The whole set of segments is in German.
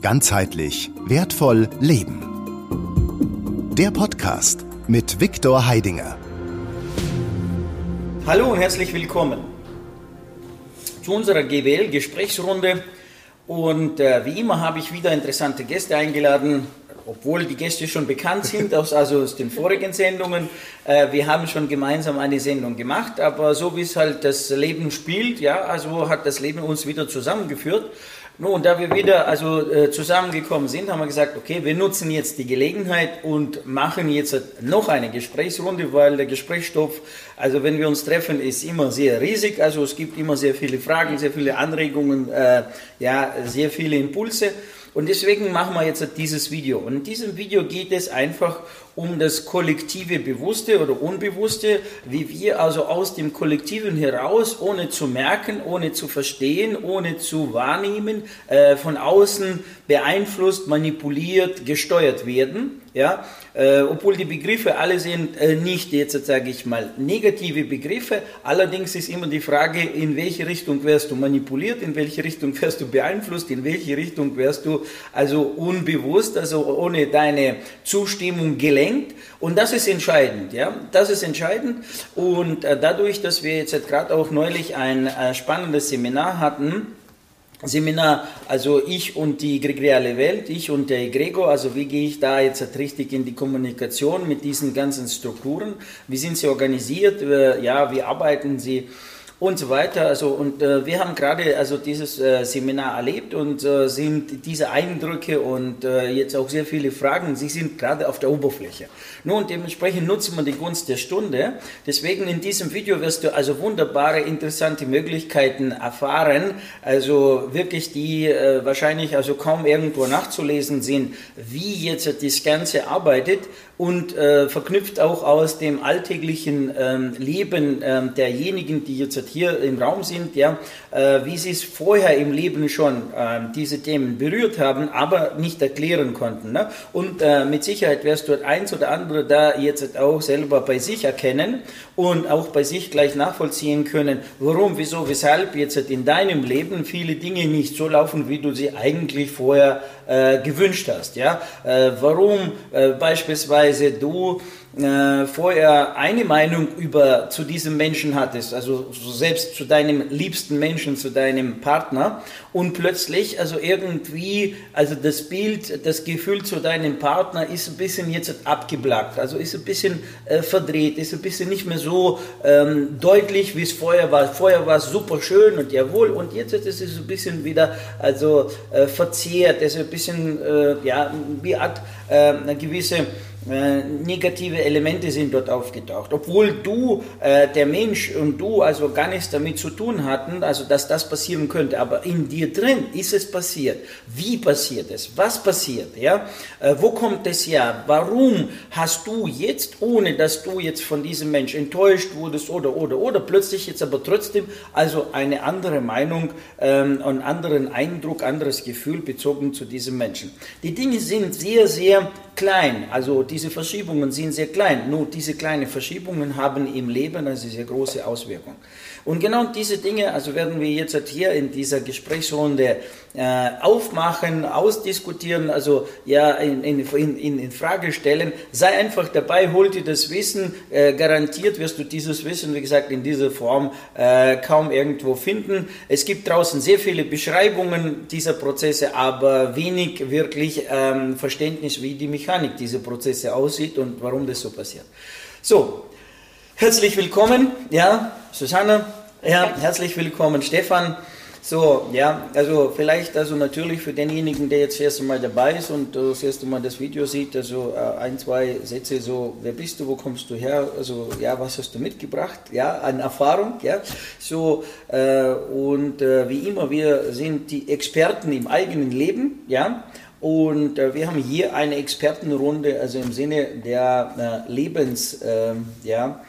Ganzheitlich wertvoll leben. Der Podcast mit Viktor Heidinger. Hallo und herzlich willkommen zu unserer GWL-Gesprächsrunde. Und äh, wie immer habe ich wieder interessante Gäste eingeladen, obwohl die Gäste schon bekannt sind, aus, also aus den vorigen Sendungen. Äh, wir haben schon gemeinsam eine Sendung gemacht, aber so wie es halt das Leben spielt, ja, also hat das Leben uns wieder zusammengeführt. Nun, da wir wieder also äh, zusammengekommen sind, haben wir gesagt, okay, wir nutzen jetzt die Gelegenheit und machen jetzt noch eine Gesprächsrunde, weil der Gesprächsstoff, also wenn wir uns treffen, ist immer sehr riesig. Also es gibt immer sehr viele Fragen, sehr viele Anregungen, äh, ja, sehr viele Impulse. Und deswegen machen wir jetzt dieses Video. Und in diesem Video geht es einfach um das kollektive Bewusste oder Unbewusste, wie wir also aus dem Kollektiven heraus, ohne zu merken, ohne zu verstehen, ohne zu wahrnehmen, äh, von außen beeinflusst, manipuliert, gesteuert werden. Ja, äh, obwohl die Begriffe alle sind äh, nicht jetzt sage ich mal negative Begriffe. Allerdings ist immer die Frage, in welche Richtung wirst du manipuliert, in welche Richtung wirst du beeinflusst, in welche Richtung wirst du also unbewusst, also ohne deine Zustimmung gelenkt. Und das ist entscheidend, ja, das ist entscheidend. Und äh, dadurch, dass wir jetzt gerade auch neulich ein äh, spannendes Seminar hatten, Seminar, also ich und die gregoriale Welt, ich und der Gregor, also wie gehe ich da jetzt richtig in die Kommunikation mit diesen ganzen Strukturen, wie sind sie organisiert, äh, ja, wie arbeiten sie und so weiter. Also und äh, wir haben gerade also dieses äh, Seminar erlebt und äh, sind diese Eindrücke und äh, jetzt auch sehr viele Fragen, sie sind gerade auf der Oberfläche. Nun dementsprechend nutzen wir die Gunst der Stunde. Deswegen in diesem Video wirst du also wunderbare, interessante Möglichkeiten erfahren, also wirklich die äh, wahrscheinlich also kaum irgendwo nachzulesen sind, wie jetzt das Ganze arbeitet und äh, verknüpft auch aus dem alltäglichen ähm, Leben ähm, derjenigen, die jetzt hier im Raum sind, ja, äh, wie sie es vorher im Leben schon äh, diese Themen berührt haben, aber nicht erklären konnten. Ne? Und äh, mit Sicherheit wirst du eins oder andere da jetzt auch selber bei sich erkennen und auch bei sich gleich nachvollziehen können, warum, wieso, weshalb jetzt in deinem Leben viele Dinge nicht so laufen, wie du sie eigentlich vorher äh, gewünscht hast. Ja? Äh, warum äh, beispielsweise du äh, vorher eine Meinung über zu diesem Menschen hattest, also selbst zu deinem liebsten Menschen, zu deinem Partner. Und plötzlich also irgendwie, also das Bild, das Gefühl zu deinem Partner ist ein bisschen jetzt abgeblackt, also ist ein bisschen äh, verdreht, ist ein bisschen nicht mehr so ähm, deutlich, wie es vorher war. Vorher war es super schön und jawohl und jetzt ist es ein bisschen wieder also äh, verzehrt, ist ein bisschen äh, ja wie Art äh, eine gewisse äh, negative Elemente sind dort aufgetaucht. Obwohl du, äh, der Mensch und du also gar nichts damit zu tun hatten, also dass das passieren könnte, aber in dir drin ist es passiert. Wie passiert es? Was passiert? Ja? Äh, wo kommt es her? Warum hast du jetzt, ohne dass du jetzt von diesem Mensch enttäuscht wurdest oder, oder, oder, plötzlich jetzt aber trotzdem also eine andere Meinung, ähm, einen anderen Eindruck, anderes Gefühl bezogen zu diesem Menschen? Die Dinge sind sehr, sehr klein, also diese Verschiebungen sind sehr klein. Nur diese kleinen Verschiebungen haben im Leben eine sehr große Auswirkung. Und genau diese Dinge, also werden wir jetzt hier in dieser Gesprächsrunde äh, aufmachen, ausdiskutieren, also ja in, in, in, in Frage stellen. Sei einfach dabei, hol dir das Wissen. Äh, garantiert wirst du dieses Wissen, wie gesagt, in dieser Form äh, kaum irgendwo finden. Es gibt draußen sehr viele Beschreibungen dieser Prozesse, aber wenig wirklich ähm, Verständnis, wie die Mechanik dieser Prozesse aussieht und warum das so passiert. So, herzlich willkommen, ja, Susanne, ja, herzlich willkommen, Stefan. So, ja, also vielleicht, also natürlich für denjenigen, der jetzt das erste Mal dabei ist und äh, das erste Mal das Video sieht, also äh, ein, zwei Sätze so, wer bist du, wo kommst du her, also ja, was hast du mitgebracht, ja, an Erfahrung, ja, so äh, und äh, wie immer, wir sind die Experten im eigenen Leben, ja, und wir haben hier eine Expertenrunde, also im Sinne der Lebens, äh, ja,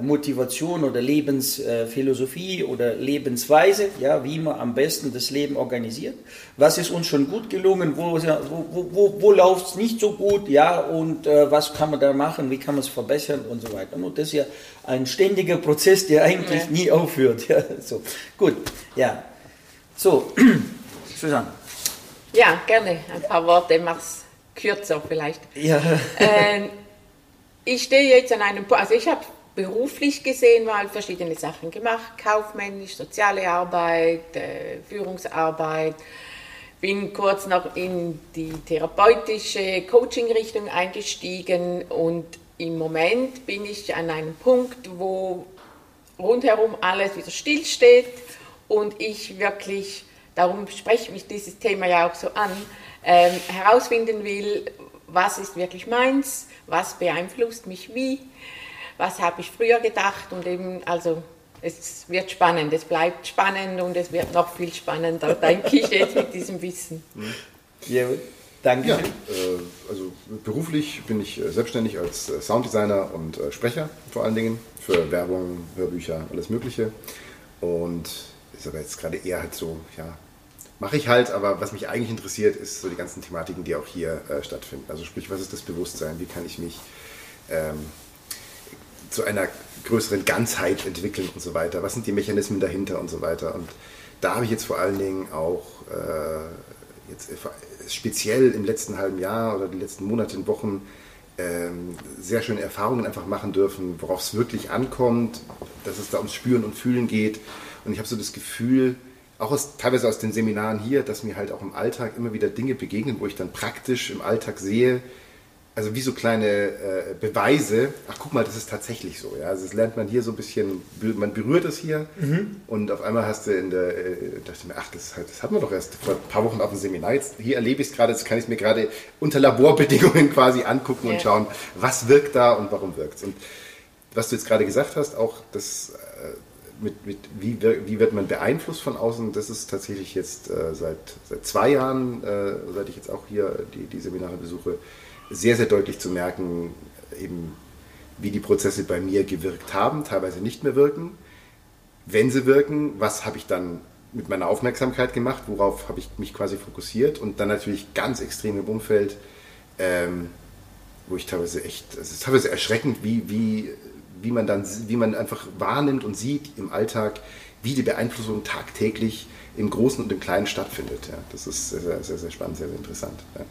Motivation oder Lebensphilosophie oder Lebensweise, ja, wie man am besten das Leben organisiert. Was ist uns schon gut gelungen, wo, wo, wo, wo läuft es nicht so gut, ja, und äh, was kann man da machen, wie kann man es verbessern und so weiter. Und das ist ja ein ständiger Prozess, der eigentlich ja. nie aufhört. Ja, so. Gut, ja. So, Susanne. Ja, gerne. Ein paar Worte, mach's kürzer vielleicht. Ja. Ähm, ich stehe jetzt an einem Punkt, also ich habe beruflich gesehen mal verschiedene Sachen gemacht, kaufmännisch, soziale Arbeit, äh, Führungsarbeit, bin kurz noch in die therapeutische Coaching-Richtung eingestiegen und im Moment bin ich an einem Punkt, wo rundherum alles wieder stillsteht und ich wirklich, darum spreche mich dieses Thema ja auch so an, ähm, herausfinden will, was ist wirklich meins, was beeinflusst mich wie, was habe ich früher gedacht und eben, also es wird spannend, es bleibt spannend und es wird noch viel spannender, denke ich jetzt mit diesem Wissen. Ja, danke. Ja, äh, also beruflich bin ich äh, selbstständig als äh, Sounddesigner und Sprecher vor allen Dingen für Werbung, Hörbücher, alles Mögliche. Und ist aber jetzt gerade eher halt so, ja, mache ich halt, aber was mich eigentlich interessiert, ist so die ganzen Thematiken, die auch hier äh, stattfinden. Also sprich, was ist das Bewusstsein? Wie kann ich mich ähm, zu einer größeren Ganzheit entwickeln und so weiter? Was sind die Mechanismen dahinter und so weiter? Und da habe ich jetzt vor allen Dingen auch äh, jetzt speziell im letzten halben Jahr oder die letzten Monate und Wochen ähm, sehr schöne Erfahrungen einfach machen dürfen, worauf es wirklich ankommt, dass es da ums Spüren und Fühlen geht. Und ich habe so das Gefühl, auch aus, teilweise aus den Seminaren hier, dass mir halt auch im Alltag immer wieder Dinge begegnen, wo ich dann praktisch im Alltag sehe, also wie so kleine äh, Beweise, ach guck mal, das ist tatsächlich so. Ja? Also das lernt man hier so ein bisschen, man berührt es hier mhm. und auf einmal hast du in der, äh, dachte ich mir, ach, das, das hatten wir doch erst vor ein paar Wochen auf dem Seminar. Jetzt, hier erlebe ich es gerade, jetzt kann ich es mir gerade unter Laborbedingungen quasi angucken ja. und schauen, was wirkt da und warum wirkt es. Und was du jetzt gerade gesagt hast, auch das äh, mit, mit wie, wie wird man beeinflusst von außen, das ist tatsächlich jetzt äh, seit, seit zwei Jahren, äh, seit ich jetzt auch hier die, die Seminare besuche, sehr, sehr deutlich zu merken, eben wie die Prozesse bei mir gewirkt haben, teilweise nicht mehr wirken. Wenn sie wirken, was habe ich dann mit meiner Aufmerksamkeit gemacht, worauf habe ich mich quasi fokussiert und dann natürlich ganz extrem im Umfeld, ähm, wo ich teilweise echt, es ist teilweise erschreckend, wie, wie, wie man dann, wie man einfach wahrnimmt und sieht im Alltag, wie die Beeinflussung tagtäglich im Großen und im Kleinen stattfindet. Ja, das ist sehr, sehr, sehr spannend, sehr, sehr interessant. Ja.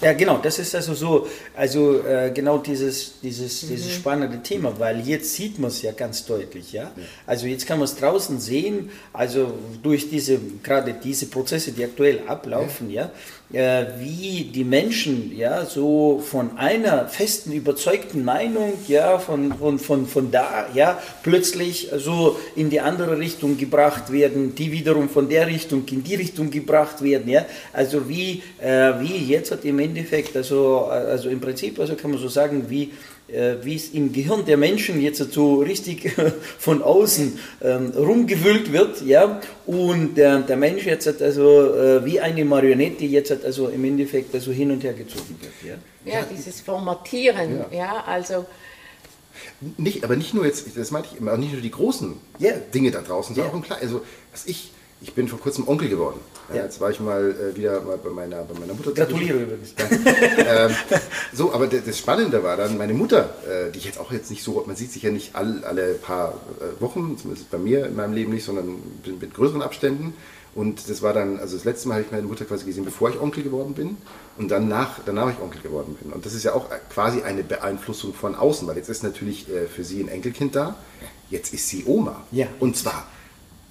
Ja, genau, das ist also so, also äh, genau dieses, dieses, mhm. dieses spannende Thema, weil jetzt sieht man es ja ganz deutlich, ja? ja. Also jetzt kann man es draußen sehen, also durch diese, gerade diese Prozesse, die aktuell ablaufen, ja, ja äh, wie die Menschen, ja, so von einer festen, überzeugten Meinung, ja, von, von, von, von da, ja, plötzlich so in die andere Richtung gebracht werden, die wiederum von der Richtung in die Richtung gebracht werden, ja, also wie, äh, wie jetzt hat im Endeffekt, also, also im Prinzip, also kann man so sagen, wie, äh, wie es im Gehirn der Menschen jetzt so richtig von außen ähm, rumgewühlt wird, ja, und der, der Mensch jetzt hat also äh, wie eine Marionette jetzt hat also im Endeffekt also hin und her gezogen wird, ja. Ja, dieses Formatieren, ja, ja also nicht, aber nicht nur jetzt, das meinte ich immer, nicht nur die großen yeah. Dinge da draußen, sondern yeah. auch im Kleinen. Also, was ich, ich bin vor kurzem Onkel geworden. Ja. Jetzt war ich mal äh, wieder mal bei meiner, bei meiner Mutter. Gratuliere übrigens. ähm, so, aber das Spannende war dann meine Mutter, äh, die ich jetzt auch jetzt nicht so, man sieht sich ja nicht all, alle paar äh, Wochen, zumindest bei mir in meinem Leben nicht, sondern mit, mit größeren Abständen. Und das war dann, also das letzte Mal habe ich meine Mutter quasi gesehen, bevor ich Onkel geworden bin und dann nach, danach ich Onkel geworden bin. Und das ist ja auch quasi eine Beeinflussung von außen, weil jetzt ist natürlich äh, für sie ein Enkelkind da, jetzt ist sie Oma. Ja. Und zwar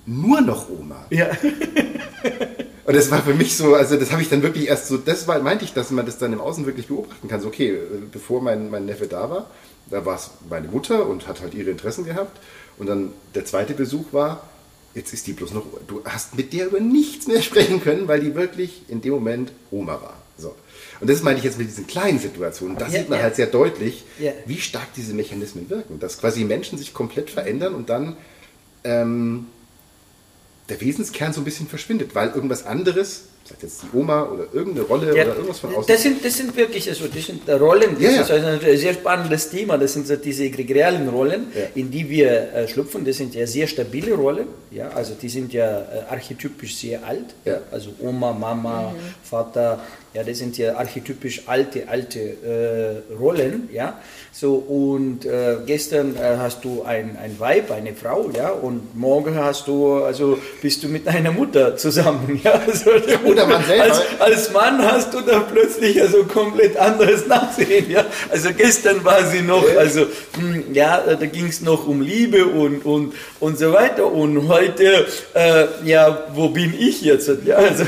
nur noch Oma. Ja. Und das war für mich so, also das habe ich dann wirklich erst so, das war, meinte ich, dass man das dann im Außen wirklich beobachten kann. So, okay, bevor mein, mein Neffe da war, da war es meine Mutter und hat halt ihre Interessen gehabt. Und dann der zweite Besuch war, jetzt ist die bloß noch, du hast mit der über nichts mehr sprechen können, weil die wirklich in dem Moment Oma war. So. Und das meine ich jetzt mit diesen kleinen Situationen. Da ja, sieht man ja. halt sehr deutlich, ja. wie stark diese Mechanismen wirken. Dass quasi Menschen sich komplett verändern und dann ähm, der Wesenskern so ein bisschen verschwindet, weil irgendwas anderes, sagt jetzt die Oma oder irgendeine Rolle ja, oder irgendwas von außen. Das sind, das sind wirklich also, das sind Rollen, das ja, ist also ein sehr spannendes Thema, das sind so diese egregialen Rollen, ja. in die wir äh, schlüpfen, das sind ja sehr stabile Rollen, ja, also die sind ja äh, archetypisch sehr alt, ja. also Oma, Mama, mhm. Vater, ja, das sind ja archetypisch alte, alte äh, Rollen, ja. So, und äh, gestern äh, hast du ein, ein Weib, eine Frau, ja, und morgen hast du, also bist du mit deiner Mutter zusammen, ja. Also, oder Und der Mann selber. Als, als Mann hast du da plötzlich also komplett anderes Nachsehen. Ja? Also gestern war sie noch, also hm, ja, da ging es noch um Liebe und, und, und so weiter. Und heute, äh, ja, wo bin ich jetzt? Ja, also.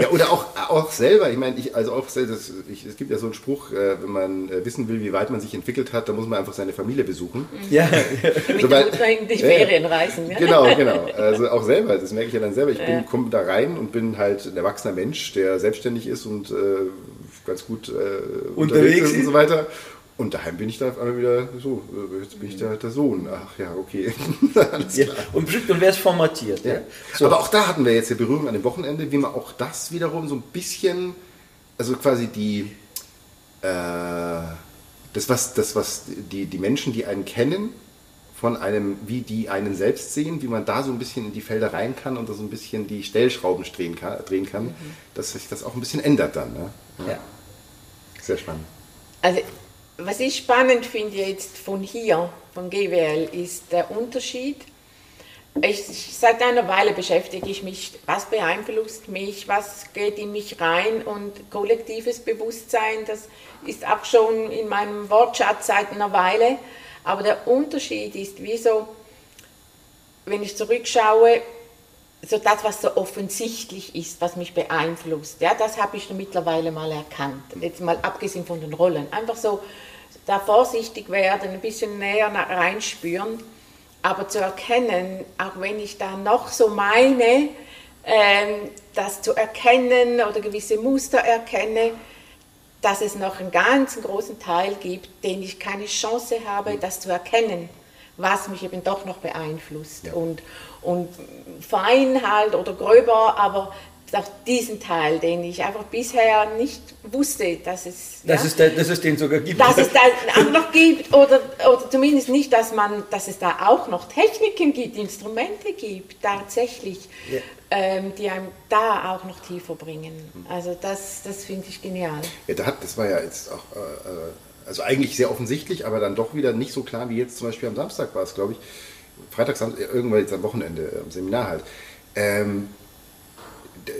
ja oder auch, auch selber, ich meine, ich, also auch, das, ich, es gibt ja so einen Spruch, äh, wenn man äh, wissen will, wie weit man sich entwickelt hat, dann muss man einfach seine Familie besuchen. Ja. Mit so, weil, die Ferien reisen. Ja? Genau, genau. Also auch selber, das merke ich ja dann selber. Ich ja. komme da rein und bin halt ein erwachsener Mensch, der selbstständig ist und äh, ganz gut äh, unterwegs, unterwegs ist und so weiter. Und daheim bin ich da einmal wieder so, äh, jetzt bin ich da der Sohn. Ach ja, okay. Alles klar. Ja, und bestimmt, und wer ist formatiert. Ja. So. Aber auch da hatten wir jetzt die Berührung an dem Wochenende, wie man auch das wiederum so ein bisschen, also quasi die, äh, das was, das was die, die Menschen, die einen kennen, von einem, wie die einen selbst sehen, wie man da so ein bisschen in die Felder rein kann und da so ein bisschen die Stellschrauben drehen kann, drehen kann mhm. dass sich das auch ein bisschen ändert dann. Ne? Ja. ja. Sehr spannend. Also was ich spannend finde jetzt von hier, von GWL, ist der Unterschied. Ich, seit einer Weile beschäftige ich mich, was beeinflusst mich, was geht in mich rein und kollektives Bewusstsein, das ist auch schon in meinem Wortschatz seit einer Weile. Aber der Unterschied ist, wieso, wenn ich zurückschaue, so das, was so offensichtlich ist, was mich beeinflusst, ja, das habe ich mittlerweile mal erkannt. Jetzt mal abgesehen von den Rollen. Einfach so da vorsichtig werden, ein bisschen näher reinspüren, aber zu erkennen, auch wenn ich da noch so meine, ähm, das zu erkennen oder gewisse Muster erkenne, dass es noch einen ganz großen Teil gibt, den ich keine Chance habe, das zu erkennen, was mich eben doch noch beeinflusst. Ja. Und, und fein halt oder gröber, aber auch diesen Teil, den ich einfach bisher nicht wusste, dass es, dass, ja, es, da, dass es den sogar gibt. Dass es da auch noch gibt oder, oder zumindest nicht, dass, man, dass es da auch noch Techniken gibt, Instrumente gibt, tatsächlich, ja. ähm, die einem da auch noch tiefer bringen. Also das, das finde ich genial. Ja, da hat, das war ja jetzt auch, äh, äh also eigentlich sehr offensichtlich, aber dann doch wieder nicht so klar wie jetzt zum Beispiel am Samstag war es, glaube ich. Freitags, irgendwann jetzt am Wochenende, am Seminar halt. Ähm,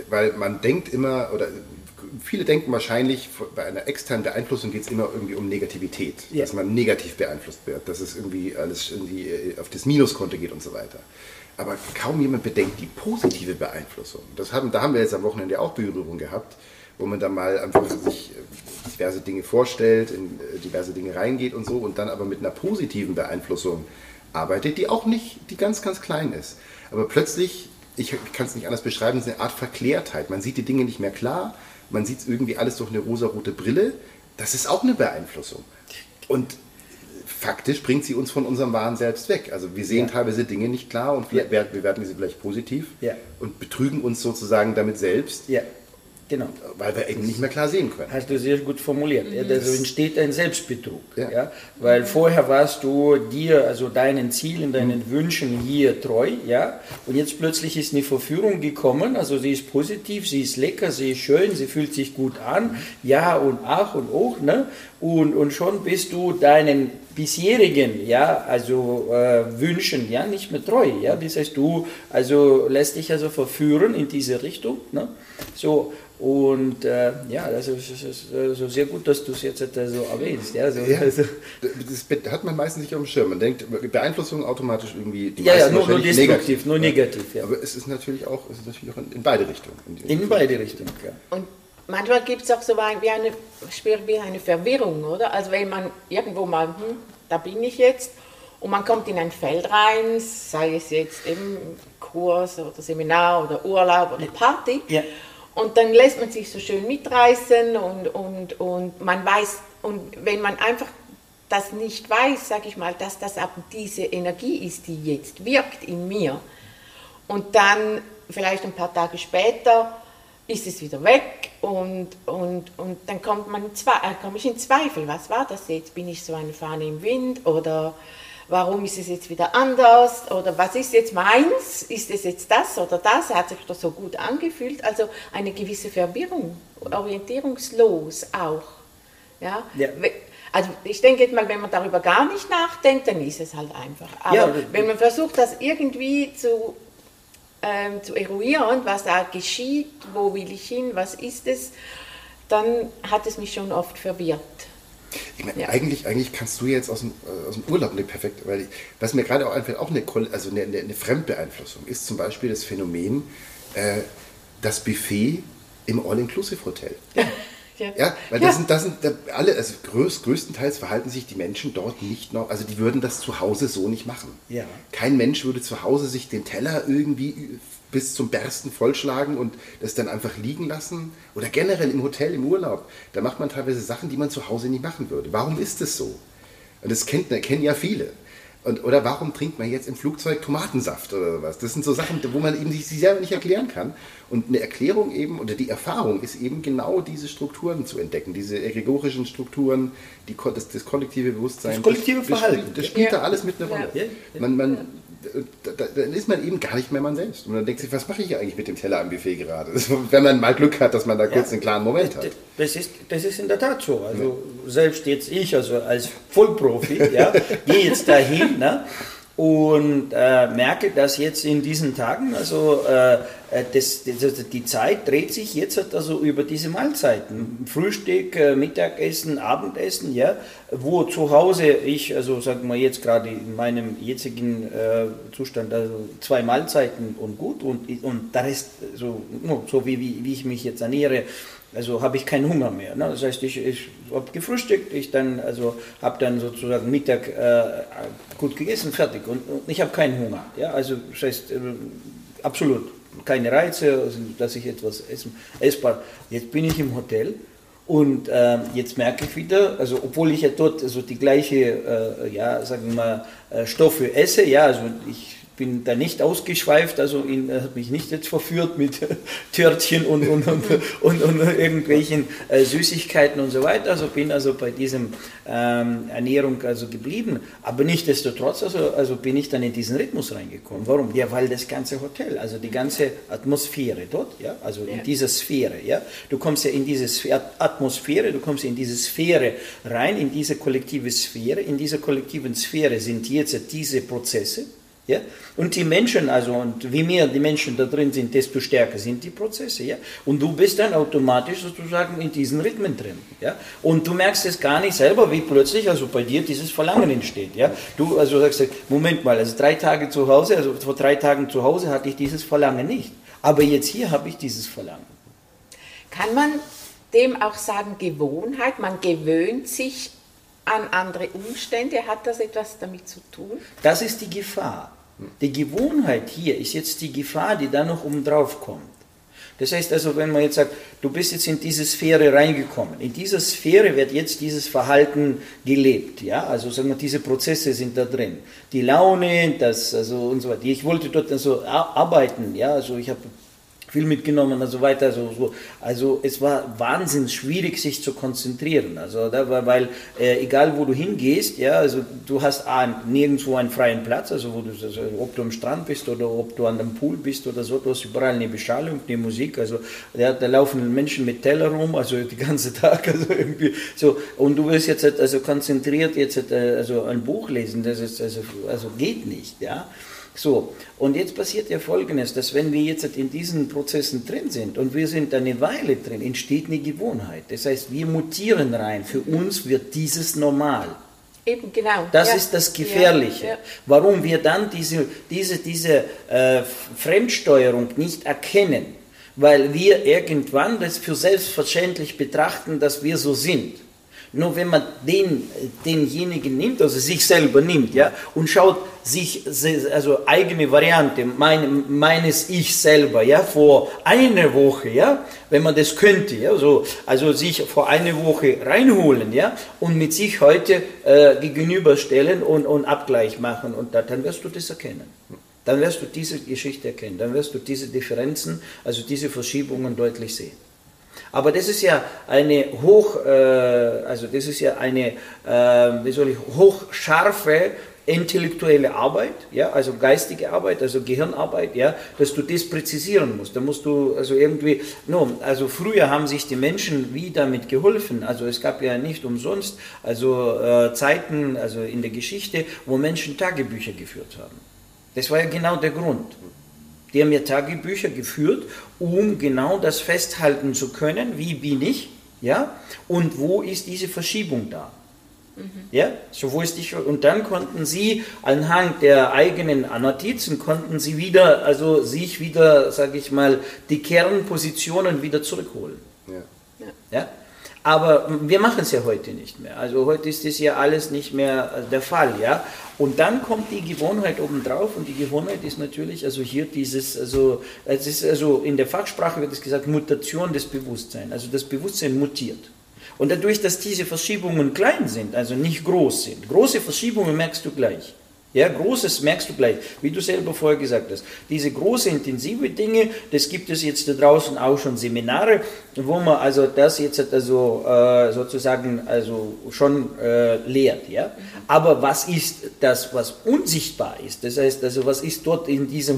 weil man denkt immer, oder viele denken wahrscheinlich, bei einer externen Beeinflussung geht es immer irgendwie um Negativität, ja. dass man negativ beeinflusst wird, dass es irgendwie alles irgendwie äh, auf das Minuskonto geht und so weiter. Aber kaum jemand bedenkt die positive Beeinflussung. Das haben, da haben wir jetzt am Wochenende auch Berührung gehabt, wo man dann mal einfach sich äh, diverse Dinge vorstellt, in äh, diverse Dinge reingeht und so und dann aber mit einer positiven Beeinflussung arbeitet, die auch nicht, die ganz, ganz klein ist. Aber plötzlich ich kann es nicht anders beschreiben, es ist eine Art Verklärtheit. Man sieht die Dinge nicht mehr klar, man sieht es irgendwie alles durch eine rosarote Brille. Das ist auch eine Beeinflussung. Und faktisch bringt sie uns von unserem wahren Selbst weg. Also wir sehen ja. teilweise Dinge nicht klar und ja. wir bewerten sie vielleicht positiv ja. und betrügen uns sozusagen damit selbst. Genau. Weil wir eben nicht mehr klar sehen können. Hast du sehr gut formuliert. Mhm. Ja, also entsteht ein Selbstbetrug. Ja. ja. Weil vorher warst du dir, also deinen Zielen, deinen mhm. Wünschen hier treu, ja. Und jetzt plötzlich ist eine Verführung gekommen, also sie ist positiv, sie ist lecker, sie ist schön, sie fühlt sich gut an, ja und ach und auch, ne? Und, und schon bist du deinen bisherigen, ja, also äh, Wünschen, ja, nicht mehr treu, ja. Das heißt, du, also lässt dich also verführen in diese Richtung, ne? So, und äh, ja, das ist, das ist also sehr gut, dass du es jetzt äh, so erwähnst. Ja, so, ja, also. Das hat man meistens nicht auf dem Schirm. Man denkt, Beeinflussung automatisch irgendwie. Die ja, ja, nur, nur destruktiv, negativ. nur negativ. Ja. Aber es ist natürlich auch, es ist natürlich auch in, in beide Richtungen. In, in beide Richtungen, ja. Und manchmal gibt es auch so wie eine, wie eine Verwirrung, oder? Also wenn man irgendwo mal, hm, da bin ich jetzt, und man kommt in ein Feld rein, sei es jetzt im Kurs oder Seminar oder Urlaub oder Party. Ja. Und dann lässt man sich so schön mitreißen und, und, und man weiß, und wenn man einfach das nicht weiß, sage ich mal, dass das aber diese Energie ist, die jetzt wirkt in mir. Und dann vielleicht ein paar Tage später ist es wieder weg und, und, und dann kommt man äh, komme ich in Zweifel. Was war das jetzt? Bin ich so eine Fahne im Wind oder warum ist es jetzt wieder anders oder was ist jetzt meins, ist es jetzt das oder das, hat sich doch so gut angefühlt, also eine gewisse Verwirrung, orientierungslos auch. Ja? ja. Also ich denke jetzt mal, wenn man darüber gar nicht nachdenkt, dann ist es halt einfach. Aber ja, wenn man versucht, das irgendwie zu ähm, zu eruieren, was da geschieht, wo will ich hin, was ist es, dann hat es mich schon oft verwirrt. Ich meine, ja. eigentlich, eigentlich kannst du jetzt aus dem, äh, aus dem Urlaub eine perfekte, weil ich, was mir gerade auch einfällt, auch eine, also eine, eine, eine Fremdbeeinflussung ist zum Beispiel das Phänomen, äh, das Buffet im All-Inclusive-Hotel. Ja. Ja, ja weil das ja. sind, das sind alle, also größ, größtenteils verhalten sich die Menschen dort nicht noch, also die würden das zu Hause so nicht machen. Ja. Kein Mensch würde zu Hause sich den Teller irgendwie bis zum Bersten vollschlagen und das dann einfach liegen lassen. Oder generell im Hotel, im Urlaub. Da macht man teilweise Sachen, die man zu Hause nicht machen würde. Warum ist es so? Und das kennt, kennen ja viele. Und, oder warum trinkt man jetzt im Flugzeug Tomatensaft oder was? Das sind so Sachen, wo man eben sich selber nicht erklären kann. Und eine Erklärung eben, oder die Erfahrung ist eben genau diese Strukturen zu entdecken, diese egregorischen Strukturen, die, das, das kollektive Bewusstsein. Das kollektive Verhalten. Das, spielt ja. da alles mit einer Rolle. Ja. Man, man, dann ist man eben gar nicht mehr man selbst. Und dann denkt sich, was mache ich eigentlich mit dem Teller am Buffet gerade? Wenn man mal Glück hat, dass man da kurz ja, einen klaren Moment hat. Das ist, das ist in der Tat so. Also ja. selbst jetzt ich, also als Vollprofi, ja, gehe jetzt dahin ne, und äh, merke, dass jetzt in diesen Tagen, also äh, äh, das, das, die Zeit dreht sich jetzt also über diese Mahlzeiten. Frühstück, äh, Mittagessen, Abendessen, ja, wo zu Hause ich, also sagen wir jetzt gerade in meinem jetzigen äh, Zustand, also zwei Mahlzeiten und gut und, und der Rest, so, so wie, wie, wie ich mich jetzt ernähre, also habe ich keinen Hunger mehr. Ne? Das heißt, ich, ich habe gefrühstückt, ich dann, also habe dann sozusagen Mittag äh, gut gegessen, fertig und, und ich habe keinen Hunger. Ja? Also das heißt, äh, absolut keine Reize, also dass ich etwas essen, essbar. Jetzt bin ich im Hotel und äh, jetzt merke ich wieder, also obwohl ich ja dort also die gleiche, äh, ja, sagen wir mal, äh, Stoffe esse, ja, also ich bin da nicht ausgeschweift, also ihn hat mich nicht jetzt verführt mit Törtchen und, und, und, und, und irgendwelchen äh, Süßigkeiten und so weiter. Also bin also bei diesem ähm, Ernährung also geblieben. Aber nichtsdestotrotz also, also bin ich dann in diesen Rhythmus reingekommen. Warum? Ja, weil das ganze Hotel, also die ganze Atmosphäre dort, ja, also in dieser Sphäre, ja, du kommst ja in diese Atmosphäre, du kommst in diese Sphäre rein, in diese kollektive Sphäre. In dieser kollektiven Sphäre sind jetzt diese Prozesse, ja? Und die Menschen, also und wie mehr die Menschen da drin sind, desto stärker sind die Prozesse. Ja? Und du bist dann automatisch sozusagen in diesen Rhythmen drin. Ja? Und du merkst es gar nicht selber, wie plötzlich also bei dir dieses Verlangen entsteht. Ja? Du also sagst, Moment mal, also drei Tage zu Hause, also vor drei Tagen zu Hause hatte ich dieses Verlangen nicht. Aber jetzt hier habe ich dieses Verlangen. Kann man dem auch sagen Gewohnheit? Man gewöhnt sich an andere Umstände? Hat das etwas damit zu tun? Das ist die Gefahr. Die Gewohnheit hier ist jetzt die Gefahr, die da noch oben drauf kommt. Das heißt also, wenn man jetzt sagt, du bist jetzt in diese Sphäre reingekommen, in dieser Sphäre wird jetzt dieses Verhalten gelebt, ja, also sagen wir, diese Prozesse sind da drin. Die Laune, das, also und so weiter. Ich wollte dort also arbeiten, ja, also ich habe viel mitgenommen und so weiter. Also, so. also es war wahnsinnig schwierig, sich zu konzentrieren. Also da war, weil äh, egal wo du hingehst, ja, also du hast A, nirgendwo einen freien Platz, also, wo du, also ob du am Strand bist oder ob du an dem Pool bist oder so, du hast überall eine Beschallung, eine Musik, also ja, da laufen Menschen mit Teller rum, also den ganzen Tag, also irgendwie so. Und du wirst jetzt also konzentriert jetzt äh, also ein Buch lesen, das ist also, also geht nicht, ja. So, und jetzt passiert ja Folgendes, dass wenn wir jetzt in diesen Prozessen drin sind und wir sind eine Weile drin, entsteht eine Gewohnheit. Das heißt, wir mutieren rein. Für uns wird dieses normal. Eben, genau. Das ja. ist das Gefährliche. Ja, ja. Warum wir dann diese, diese, diese äh, Fremdsteuerung nicht erkennen, weil wir irgendwann das für selbstverständlich betrachten, dass wir so sind. Nur wenn man den, denjenigen nimmt, also sich selber nimmt, ja, und schaut sich, also eigene Variante mein, meines Ich selber, ja, vor einer Woche, ja, wenn man das könnte, ja, so, also sich vor einer Woche reinholen, ja, und mit sich heute äh, gegenüberstellen und, und Abgleich machen, und da, dann wirst du das erkennen. Dann wirst du diese Geschichte erkennen, dann wirst du diese Differenzen, also diese Verschiebungen deutlich sehen. Aber das ist ja eine hoch, äh, also das ist ja eine, äh, wie soll ich, hochscharfe intellektuelle Arbeit, ja, also geistige Arbeit, also Gehirnarbeit, ja, dass du das präzisieren musst. Da musst du also irgendwie, no, also früher haben sich die Menschen wie damit geholfen. Also es gab ja nicht umsonst also äh, Zeiten, also in der Geschichte, wo Menschen Tagebücher geführt haben. Das war ja genau der Grund. Die haben ja Tagebücher geführt, um genau das festhalten zu können, wie bin ich, ja, und wo ist diese Verschiebung da. Mhm. Ja, so wo ist die, und dann konnten sie anhand der eigenen Notizen konnten sie wieder, also sich wieder, sage ich mal, die Kernpositionen wieder zurückholen. Ja. ja? Aber wir machen es ja heute nicht mehr. Also heute ist das ja alles nicht mehr äh, der Fall, ja. Und dann kommt die Gewohnheit obendrauf und die Gewohnheit ist natürlich, also hier dieses, also es ist also in der Fachsprache wird es gesagt, Mutation des Bewusstseins. Also das Bewusstsein mutiert. Und dadurch, dass diese Verschiebungen klein sind, also nicht groß sind, große Verschiebungen merkst du gleich. Ja, Großes merkst du gleich, wie du selber vorher gesagt hast. Diese große, intensive Dinge, das gibt es jetzt da draußen auch schon Seminare, wo man also das jetzt also äh, sozusagen also schon äh, lehrt. Ja? Aber was ist das, was unsichtbar ist? Das heißt also, was ist dort in diesem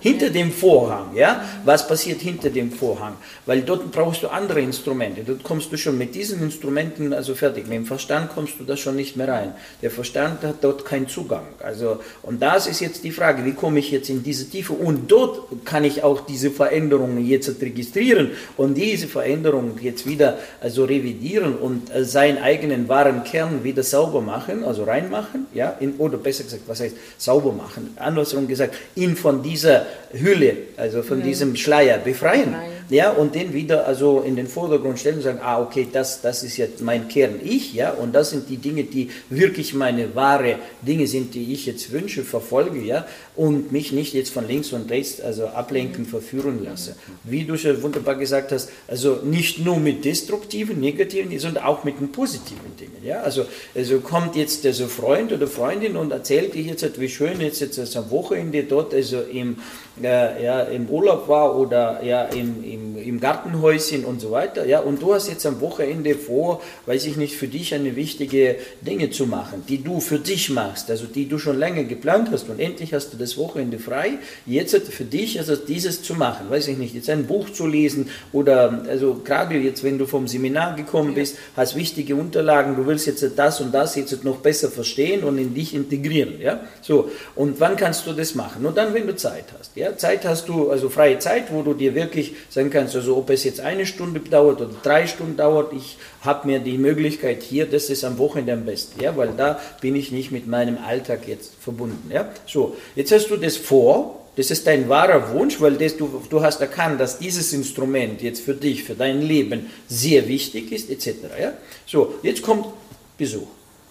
hinter dem Vorhang? Ja? Was passiert hinter dem Vorhang? Weil dort brauchst du andere Instrumente. Dort kommst du schon mit diesen Instrumenten also fertig. Mit dem Verstand kommst du da schon nicht mehr rein. Der Verstand hat dort keinen Zugang. Also, und das ist jetzt die Frage, wie komme ich jetzt in diese Tiefe? Und dort kann ich auch diese Veränderungen jetzt registrieren und diese Veränderungen jetzt wieder also revidieren und äh, seinen eigenen wahren Kern wieder sauber machen, also reinmachen, ja, in, oder besser gesagt, was heißt sauber machen? Andersrum gesagt, ihn von dieser Hülle, also von mhm. diesem Schleier befreien. Nein ja, und den wieder also in den Vordergrund stellen und sagen, ah, okay, das, das ist jetzt mein Kern Ich, ja, und das sind die Dinge, die wirklich meine wahre Dinge sind, die ich jetzt wünsche, verfolge, ja, und mich nicht jetzt von links und rechts also ablenken, verführen lasse. Wie du schon wunderbar gesagt hast, also nicht nur mit destruktiven, negativen, sondern auch mit den positiven Dingen, ja, also, also kommt jetzt also Freund oder Freundin und erzählt dir jetzt, wie schön jetzt, jetzt am Wochenende dort also im, äh, ja, im Urlaub war oder ja, im, im im, Gartenhäuschen und so weiter. Ja, und du hast jetzt am Wochenende vor, weiß ich nicht, für dich eine wichtige Dinge zu machen, die du für dich machst, also die du schon länger geplant hast und endlich hast du das Wochenende frei, jetzt für dich also dieses zu machen, weiß ich nicht, jetzt ein Buch zu lesen oder also gerade jetzt, wenn du vom Seminar gekommen bist, hast wichtige Unterlagen, du willst jetzt das und das jetzt noch besser verstehen und in dich integrieren, ja, so, und wann kannst du das machen? Nur dann, wenn du Zeit hast, ja, Zeit hast du, also freie Zeit, wo du dir wirklich sagen kannst. Also ob es jetzt eine Stunde dauert oder drei Stunden dauert, ich habe mir die Möglichkeit hier, das ist am Wochenende am besten, ja, weil da bin ich nicht mit meinem Alltag jetzt verbunden. Ja. So, jetzt hast du das vor, das ist dein wahrer Wunsch, weil das, du, du hast erkannt, dass dieses Instrument jetzt für dich, für dein Leben sehr wichtig ist, etc. Ja. So, jetzt kommt Besuch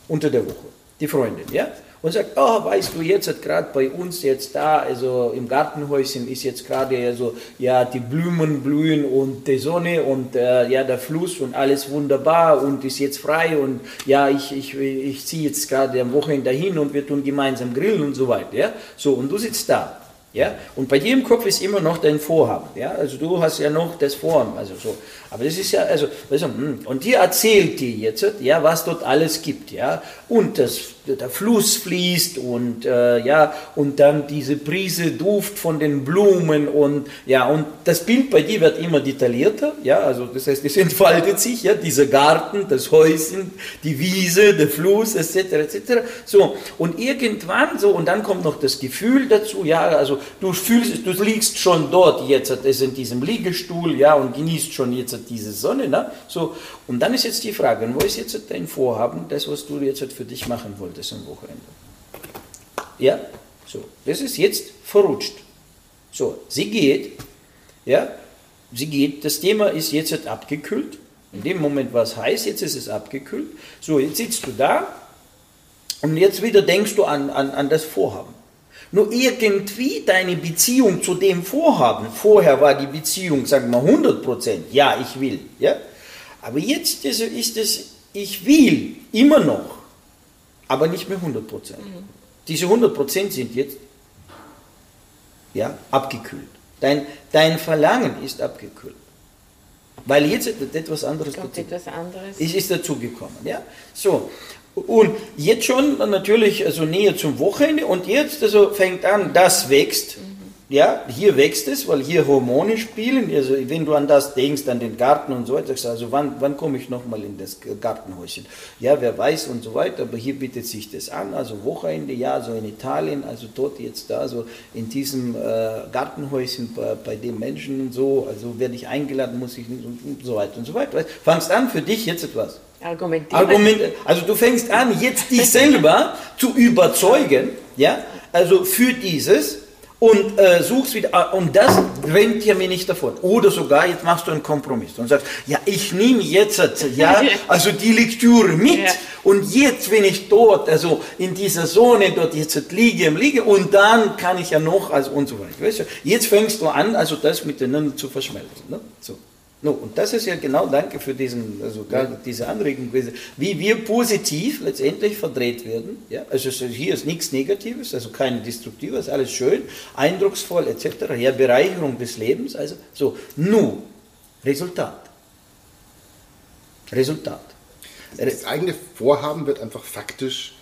unter der Woche, die Freundin, ja und sagt, oh, weißt du, jetzt hat gerade bei uns jetzt da, also im Gartenhäuschen ist jetzt gerade also, ja, die Blumen blühen und die Sonne und äh, ja, der Fluss und alles wunderbar und ist jetzt frei und ja, ich, ich, ich ziehe jetzt gerade am Wochenende dahin und wir tun gemeinsam grillen und so weiter, ja. So, und du sitzt da. Ja? Und bei dir im Kopf ist immer noch dein Vorhaben. Ja? Also du hast ja noch das Vorhaben. Also so. Aber das ist ja, also, also und die erzählt dir jetzt, ja, was dort alles gibt. Ja? Und das der Fluss fließt und äh, ja und dann diese Prise Duft von den Blumen und ja und das Bild bei dir wird immer detaillierter ja also das heißt es entfaltet sich ja dieser Garten das Häuschen die Wiese der Fluss etc etc so und irgendwann so und dann kommt noch das Gefühl dazu ja also du fühlst du liegst schon dort jetzt in diesem Liegestuhl ja und genießt schon jetzt diese Sonne ne? so und dann ist jetzt die Frage wo ist jetzt dein Vorhaben das was du jetzt für dich machen wolltest am Wochenende. Ja, so, das ist jetzt verrutscht. So, sie geht, ja, sie geht, das Thema ist jetzt abgekühlt. In dem Moment war es heiß, jetzt ist es abgekühlt. So, jetzt sitzt du da und jetzt wieder denkst du an, an, an das Vorhaben. Nur irgendwie deine Beziehung zu dem Vorhaben, vorher war die Beziehung, sagen wir mal, 100%, ja, ich will, ja, aber jetzt ist, ist es, ich will, immer noch aber nicht mehr 100 Prozent. Mhm. Diese 100 Prozent sind jetzt ja, abgekühlt. Dein, dein Verlangen ist abgekühlt. Weil jetzt etwas anderes Kommt etwas anderes. Ist, ist dazugekommen. Ja? So. Und jetzt schon natürlich also näher zum Wochenende und jetzt also fängt an, das wächst. Ja, hier wächst es, weil hier Hormone spielen. Also wenn du an das denkst, an den Garten und so weiter, sagst also wann, wann komme ich nochmal in das Gartenhäuschen? Ja, wer weiß und so weiter, aber hier bietet sich das an, also Wochenende, ja, so in Italien, also dort jetzt da, so in diesem äh, Gartenhäuschen bei, bei den Menschen und so, also werde ich eingeladen, muss ich nicht und, und so weiter und so weiter. Fangst an, für dich jetzt etwas. Argumentieren. Argument, also du fängst an, jetzt dich selber zu überzeugen, ja, also für dieses, und äh, suchst wieder, ah, und das rennt ja mir nicht davon. Oder sogar, jetzt machst du einen Kompromiss und sagst, ja, ich nehme jetzt, ja, also die Lektüre mit ja. und jetzt, wenn ich dort, also in dieser Zone dort jetzt liege, liege und dann kann ich ja noch, also und so weiter. Weißt du? Jetzt fängst du an, also das miteinander zu verschmelzen. Ne? So. No, und das ist ja genau, danke für diesen, also diese Anregung, wie wir positiv letztendlich verdreht werden. Ja? Also hier ist nichts Negatives, also kein Destruktives, alles schön, eindrucksvoll etc. Ja, Bereicherung des Lebens. Also so, nur Resultat. Resultat. Das eigene Vorhaben wird einfach faktisch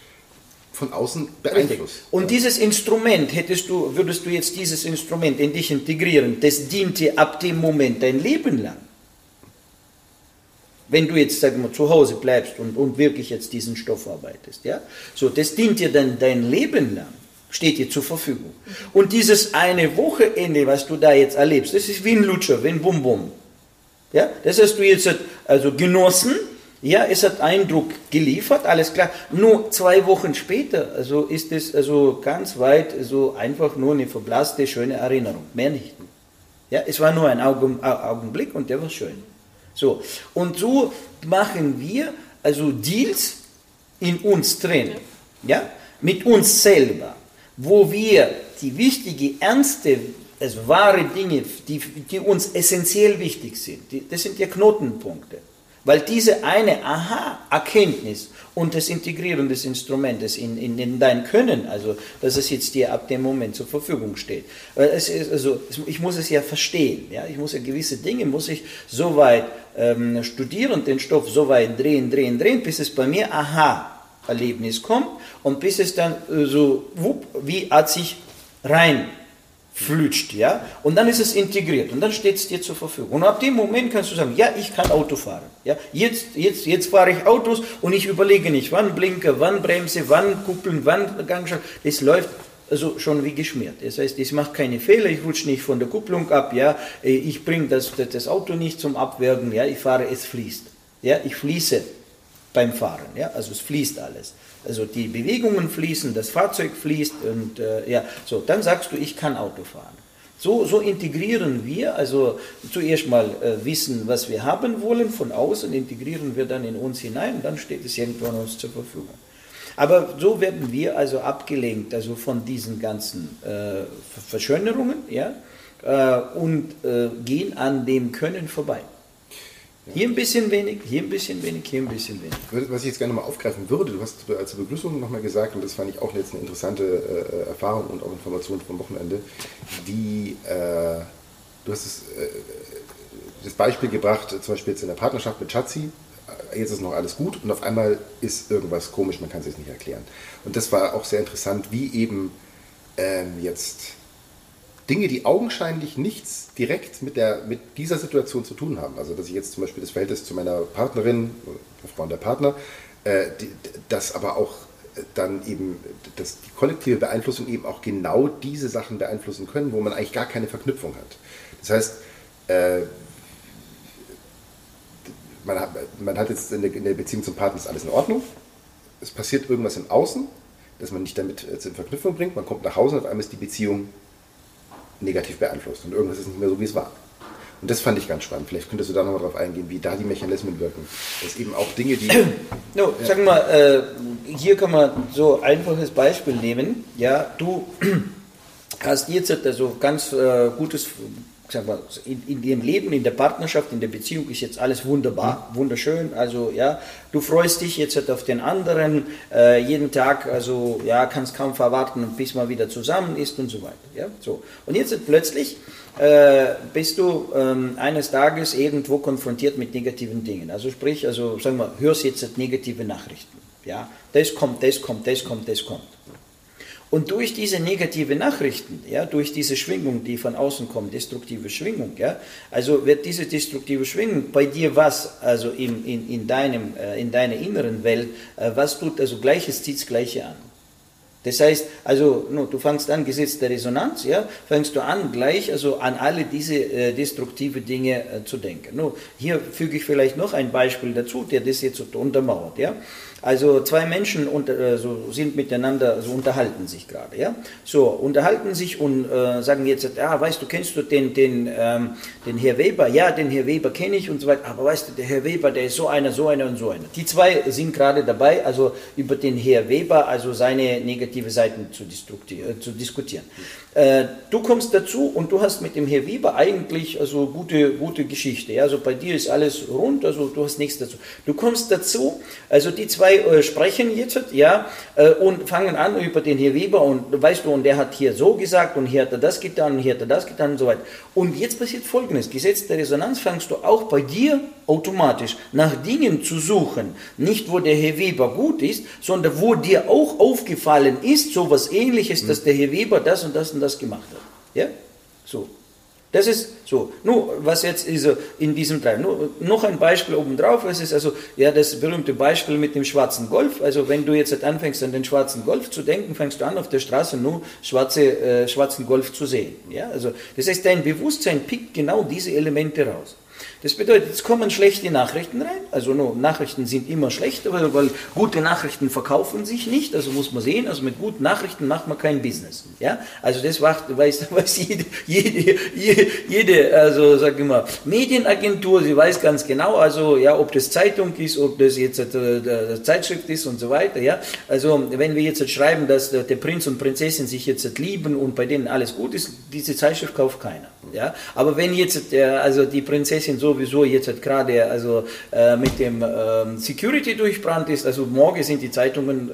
von außen beeinflusst. Und dieses Instrument, hättest du, würdest du jetzt dieses Instrument in dich integrieren, das diente ab dem Moment dein Leben lang. Wenn du jetzt, sagen wir, zu Hause bleibst und, und wirklich jetzt diesen Stoff arbeitest, ja, so, das dient dir dann dein Leben lang, steht dir zur Verfügung. Und dieses eine Wochenende, was du da jetzt erlebst, das ist wie ein Lutscher, wie ein Bum-Bum. Ja, das hast du jetzt also genossen, ja, es hat Eindruck geliefert, alles klar. Nur zwei Wochen später, also ist es also ganz weit so einfach nur eine verblasste, schöne Erinnerung, mehr nicht. Ja, es war nur ein Augenblick und der war schön. So, und so machen wir also Deals in uns drin, ja, mit uns selber, wo wir die wichtige, ernste, also wahre Dinge, die, die uns essentiell wichtig sind, die, das sind ja Knotenpunkte. Weil diese eine Aha-Erkenntnis und das Integrieren des Instrumentes in, in, in, dein Können, also dass es jetzt dir ab dem Moment zur Verfügung steht. Also, ich muss es ja verstehen. Ja? Ich muss ja gewisse Dinge, muss ich so weit ähm, studieren, den Stoff so weit drehen, drehen, drehen, bis es bei mir Aha-Erlebnis kommt und bis es dann äh, so wupp, wie hat sich rein flutscht, ja, und dann ist es integriert und dann steht es dir zur Verfügung. Und ab dem Moment kannst du sagen, ja, ich kann Auto fahren, ja, jetzt, jetzt, jetzt fahre ich Autos und ich überlege nicht, wann blinke, wann bremse, wann kuppeln, wann Gangschaltung, das läuft also schon wie geschmiert. Das heißt, ich mache keine Fehler, ich rutsche nicht von der Kupplung ab, ja, ich bringe das, das Auto nicht zum Abwerken, ja, ich fahre, es fließt, ja, ich fließe beim Fahren, ja, also es fließt alles. Also die Bewegungen fließen, das Fahrzeug fließt und äh, ja, so, dann sagst du, ich kann Auto fahren. So, so integrieren wir, also zuerst mal äh, wissen, was wir haben wollen von außen, integrieren wir dann in uns hinein und dann steht es irgendwann uns zur Verfügung. Aber so werden wir also abgelenkt, also von diesen ganzen äh, Verschönerungen, ja, äh, und äh, gehen an dem Können vorbei. Hier ein bisschen wenig, hier ein bisschen wenig, hier ein bisschen wenig. Was ich jetzt gerne mal aufgreifen würde, du hast als Begrüßung nochmal gesagt, und das fand ich auch jetzt eine interessante äh, Erfahrung und auch Information vom Wochenende, wie äh, du hast es, äh, das Beispiel gebracht, zum Beispiel jetzt in der Partnerschaft mit Schatzi, äh, jetzt ist noch alles gut und auf einmal ist irgendwas komisch, man kann es jetzt nicht erklären. Und das war auch sehr interessant, wie eben ähm, jetzt Dinge, die augenscheinlich nichts direkt mit, der, mit dieser Situation zu tun haben. Also, dass ich jetzt zum Beispiel das Verhältnis zu meiner Partnerin, der Frau und der Partner, äh, die, das aber auch äh, dann eben, dass die kollektive Beeinflussung eben auch genau diese Sachen beeinflussen können, wo man eigentlich gar keine Verknüpfung hat. Das heißt, äh, man, hat, man hat jetzt in der, in der Beziehung zum Partner ist alles in Ordnung. Es passiert irgendwas im Außen, das man nicht damit äh, in Verknüpfung bringt. Man kommt nach Hause und auf einmal ist die Beziehung negativ beeinflusst und irgendwas ist nicht mehr so, wie es war. Und das fand ich ganz spannend. Vielleicht könntest du da nochmal drauf eingehen, wie da die Mechanismen wirken. Das eben auch Dinge, die. No, ja. Sag mal, äh, hier kann man so ein einfaches Beispiel nehmen. Ja, du hast jetzt also ganz äh, gutes sag mal, in, in dem Leben, in der Partnerschaft, in der Beziehung ist jetzt alles wunderbar, mhm. wunderschön. Also ja, du freust dich jetzt auf den anderen äh, jeden Tag, also ja, kannst kaum verwarten, bis man wieder zusammen ist und so weiter. Ja, so. Und jetzt plötzlich äh, bist du ähm, eines Tages irgendwo konfrontiert mit negativen Dingen. Also sprich, also sagen wir, hörst jetzt negative Nachrichten. Ja, das kommt, das kommt, das kommt, das kommt. Und durch diese negative Nachrichten, ja, durch diese Schwingung, die von außen kommt, destruktive Schwingung, ja, also wird diese destruktive Schwingung bei dir was, also in, in, in, deinem, äh, in deiner inneren Welt, äh, was tut, also Gleiches zieht Gleiche an. Das heißt, also no, du fängst an, Gesetz der Resonanz, ja, fängst du an, gleich also an alle diese äh, destruktive Dinge äh, zu denken. No, hier füge ich vielleicht noch ein Beispiel dazu, der das jetzt untermauert. Ja. Also zwei Menschen unter, äh, so sind miteinander, so unterhalten sich gerade, ja. So, unterhalten sich und äh, sagen jetzt, ja, weißt du, kennst du den, den, ähm, den Herr Weber? Ja, den Herr Weber kenne ich und so weiter. Aber weißt du, der Herr Weber, der ist so einer, so einer und so einer. Die zwei sind gerade dabei, also über den Herr Weber, also seine negative Seiten zu, äh, zu diskutieren. Äh, du kommst dazu und du hast mit dem Herr Weber eigentlich also gute, gute Geschichte. Ja? Also bei dir ist alles rund, also du hast nichts dazu. Du kommst dazu, also die zwei äh, sprechen jetzt ja, äh, und fangen an über den Herr Weber und weißt du, und der hat hier so gesagt und hier hat er das getan und hier hat er das getan und so weiter. Und jetzt passiert folgendes: Gesetz der Resonanz fängst du auch bei dir automatisch nach Dingen zu suchen, nicht wo der Herr Weber gut ist, sondern wo dir auch aufgefallen ist, so was ähnliches, dass der Herr Weber das und das und das das gemacht hat. Ja? So. Das ist so. Nur, was jetzt ist in diesem Teil. Nur, noch ein Beispiel obendrauf. Es ist also, ja, das berühmte Beispiel mit dem schwarzen Golf. Also, wenn du jetzt anfängst, an den schwarzen Golf zu denken, fängst du an, auf der Straße nur schwarze, äh, schwarzen Golf zu sehen. Ja, also, das heißt, dein Bewusstsein pickt genau diese Elemente raus. Das bedeutet, es kommen schlechte Nachrichten rein. Also no, Nachrichten sind immer schlecht, weil, weil, gute Nachrichten verkaufen sich nicht. Also muss man sehen, also mit guten Nachrichten macht man kein Business. Ja? Also das weiß, weiß jede, jede, jede, also sag ich mal, Medienagentur, sie weiß ganz genau, also ja, ob das Zeitung ist, ob das jetzt äh, Zeitschrift ist und so weiter. Ja? Also wenn wir jetzt schreiben, dass der Prinz und Prinzessin sich jetzt lieben und bei denen alles gut ist, diese Zeitschrift kauft keiner. Ja? Aber wenn jetzt der, also die Prinzessin sowieso jetzt gerade also äh, mit dem äh, Security durchbrannt ist, also morgen sind die Zeitungen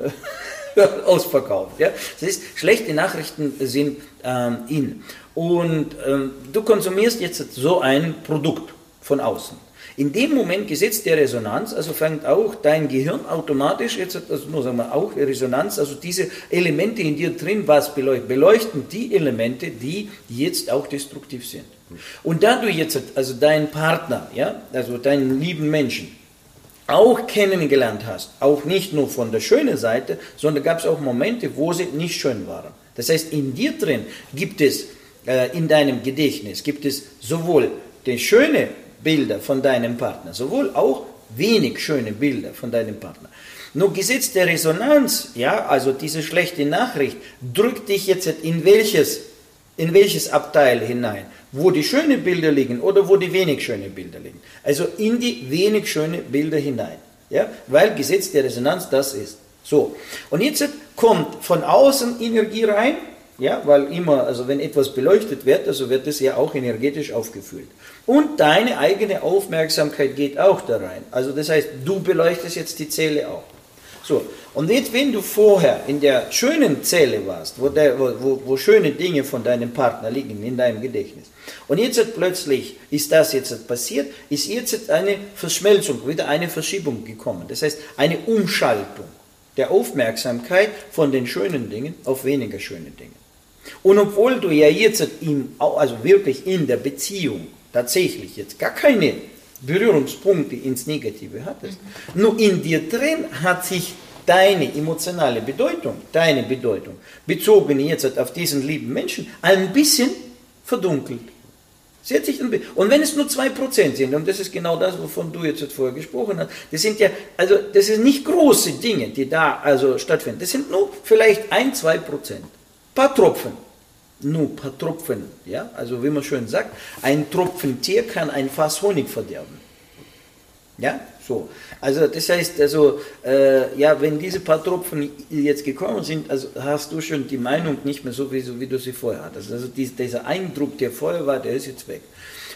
äh, ausverkauft. Ja? Das ist, schlechte Nachrichten sind ähm, in. Und ähm, du konsumierst jetzt so ein Produkt von außen. In dem Moment gesetzt der Resonanz, also fängt auch dein Gehirn automatisch, jetzt also nur sagen wir auch Resonanz, also diese Elemente in dir drin, was beleuchten, beleuchten die Elemente, die jetzt auch destruktiv sind. Und da du jetzt also deinen Partner, ja, also deinen lieben Menschen, auch kennengelernt hast, auch nicht nur von der schönen Seite, sondern gab es auch Momente, wo sie nicht schön waren. Das heißt, in dir drin gibt es, äh, in deinem Gedächtnis, gibt es sowohl die schöne Bilder von deinem Partner, sowohl auch wenig schöne Bilder von deinem Partner. Nur Gesetz der Resonanz, ja, also diese schlechte Nachricht, drückt dich jetzt in welches, in welches Abteil hinein, wo die schönen Bilder liegen oder wo die wenig schönen Bilder liegen. Also in die wenig schönen Bilder hinein, ja, weil Gesetz der Resonanz das ist. So, und jetzt kommt von außen Energie rein, ja, weil immer, also wenn etwas beleuchtet wird, also wird es ja auch energetisch aufgefüllt. Und deine eigene Aufmerksamkeit geht auch da rein. Also das heißt, du beleuchtest jetzt die Zelle auch. So, und jetzt, wenn du vorher in der schönen Zelle warst, wo, der, wo, wo schöne Dinge von deinem Partner liegen in deinem Gedächtnis, und jetzt plötzlich ist das jetzt passiert, ist jetzt eine Verschmelzung, wieder eine Verschiebung gekommen. Das heißt, eine Umschaltung der Aufmerksamkeit von den schönen Dingen auf weniger schöne Dinge. Und obwohl du ja jetzt in, also wirklich in der Beziehung tatsächlich jetzt gar keine Berührungspunkte ins Negative hattest, nur in dir drin hat sich deine emotionale Bedeutung, deine Bedeutung, bezogen jetzt auf diesen lieben Menschen, ein bisschen verdunkelt. Sie hat sich und wenn es nur 2% sind, und das ist genau das, wovon du jetzt vorher gesprochen hast, das sind ja, also das sind nicht große Dinge, die da also stattfinden, das sind nur vielleicht 1, 2%, paar Tropfen nur ein paar Tropfen. Ja? Also wie man schön sagt, ein Tropfen Tier kann ein Fass Honig verderben. Ja, so. Also das heißt, also äh, ja, wenn diese paar Tropfen jetzt gekommen sind, also hast du schon die Meinung nicht mehr so, wie, so, wie du sie vorher hattest. Also dies, dieser Eindruck, der vorher war, der ist jetzt weg.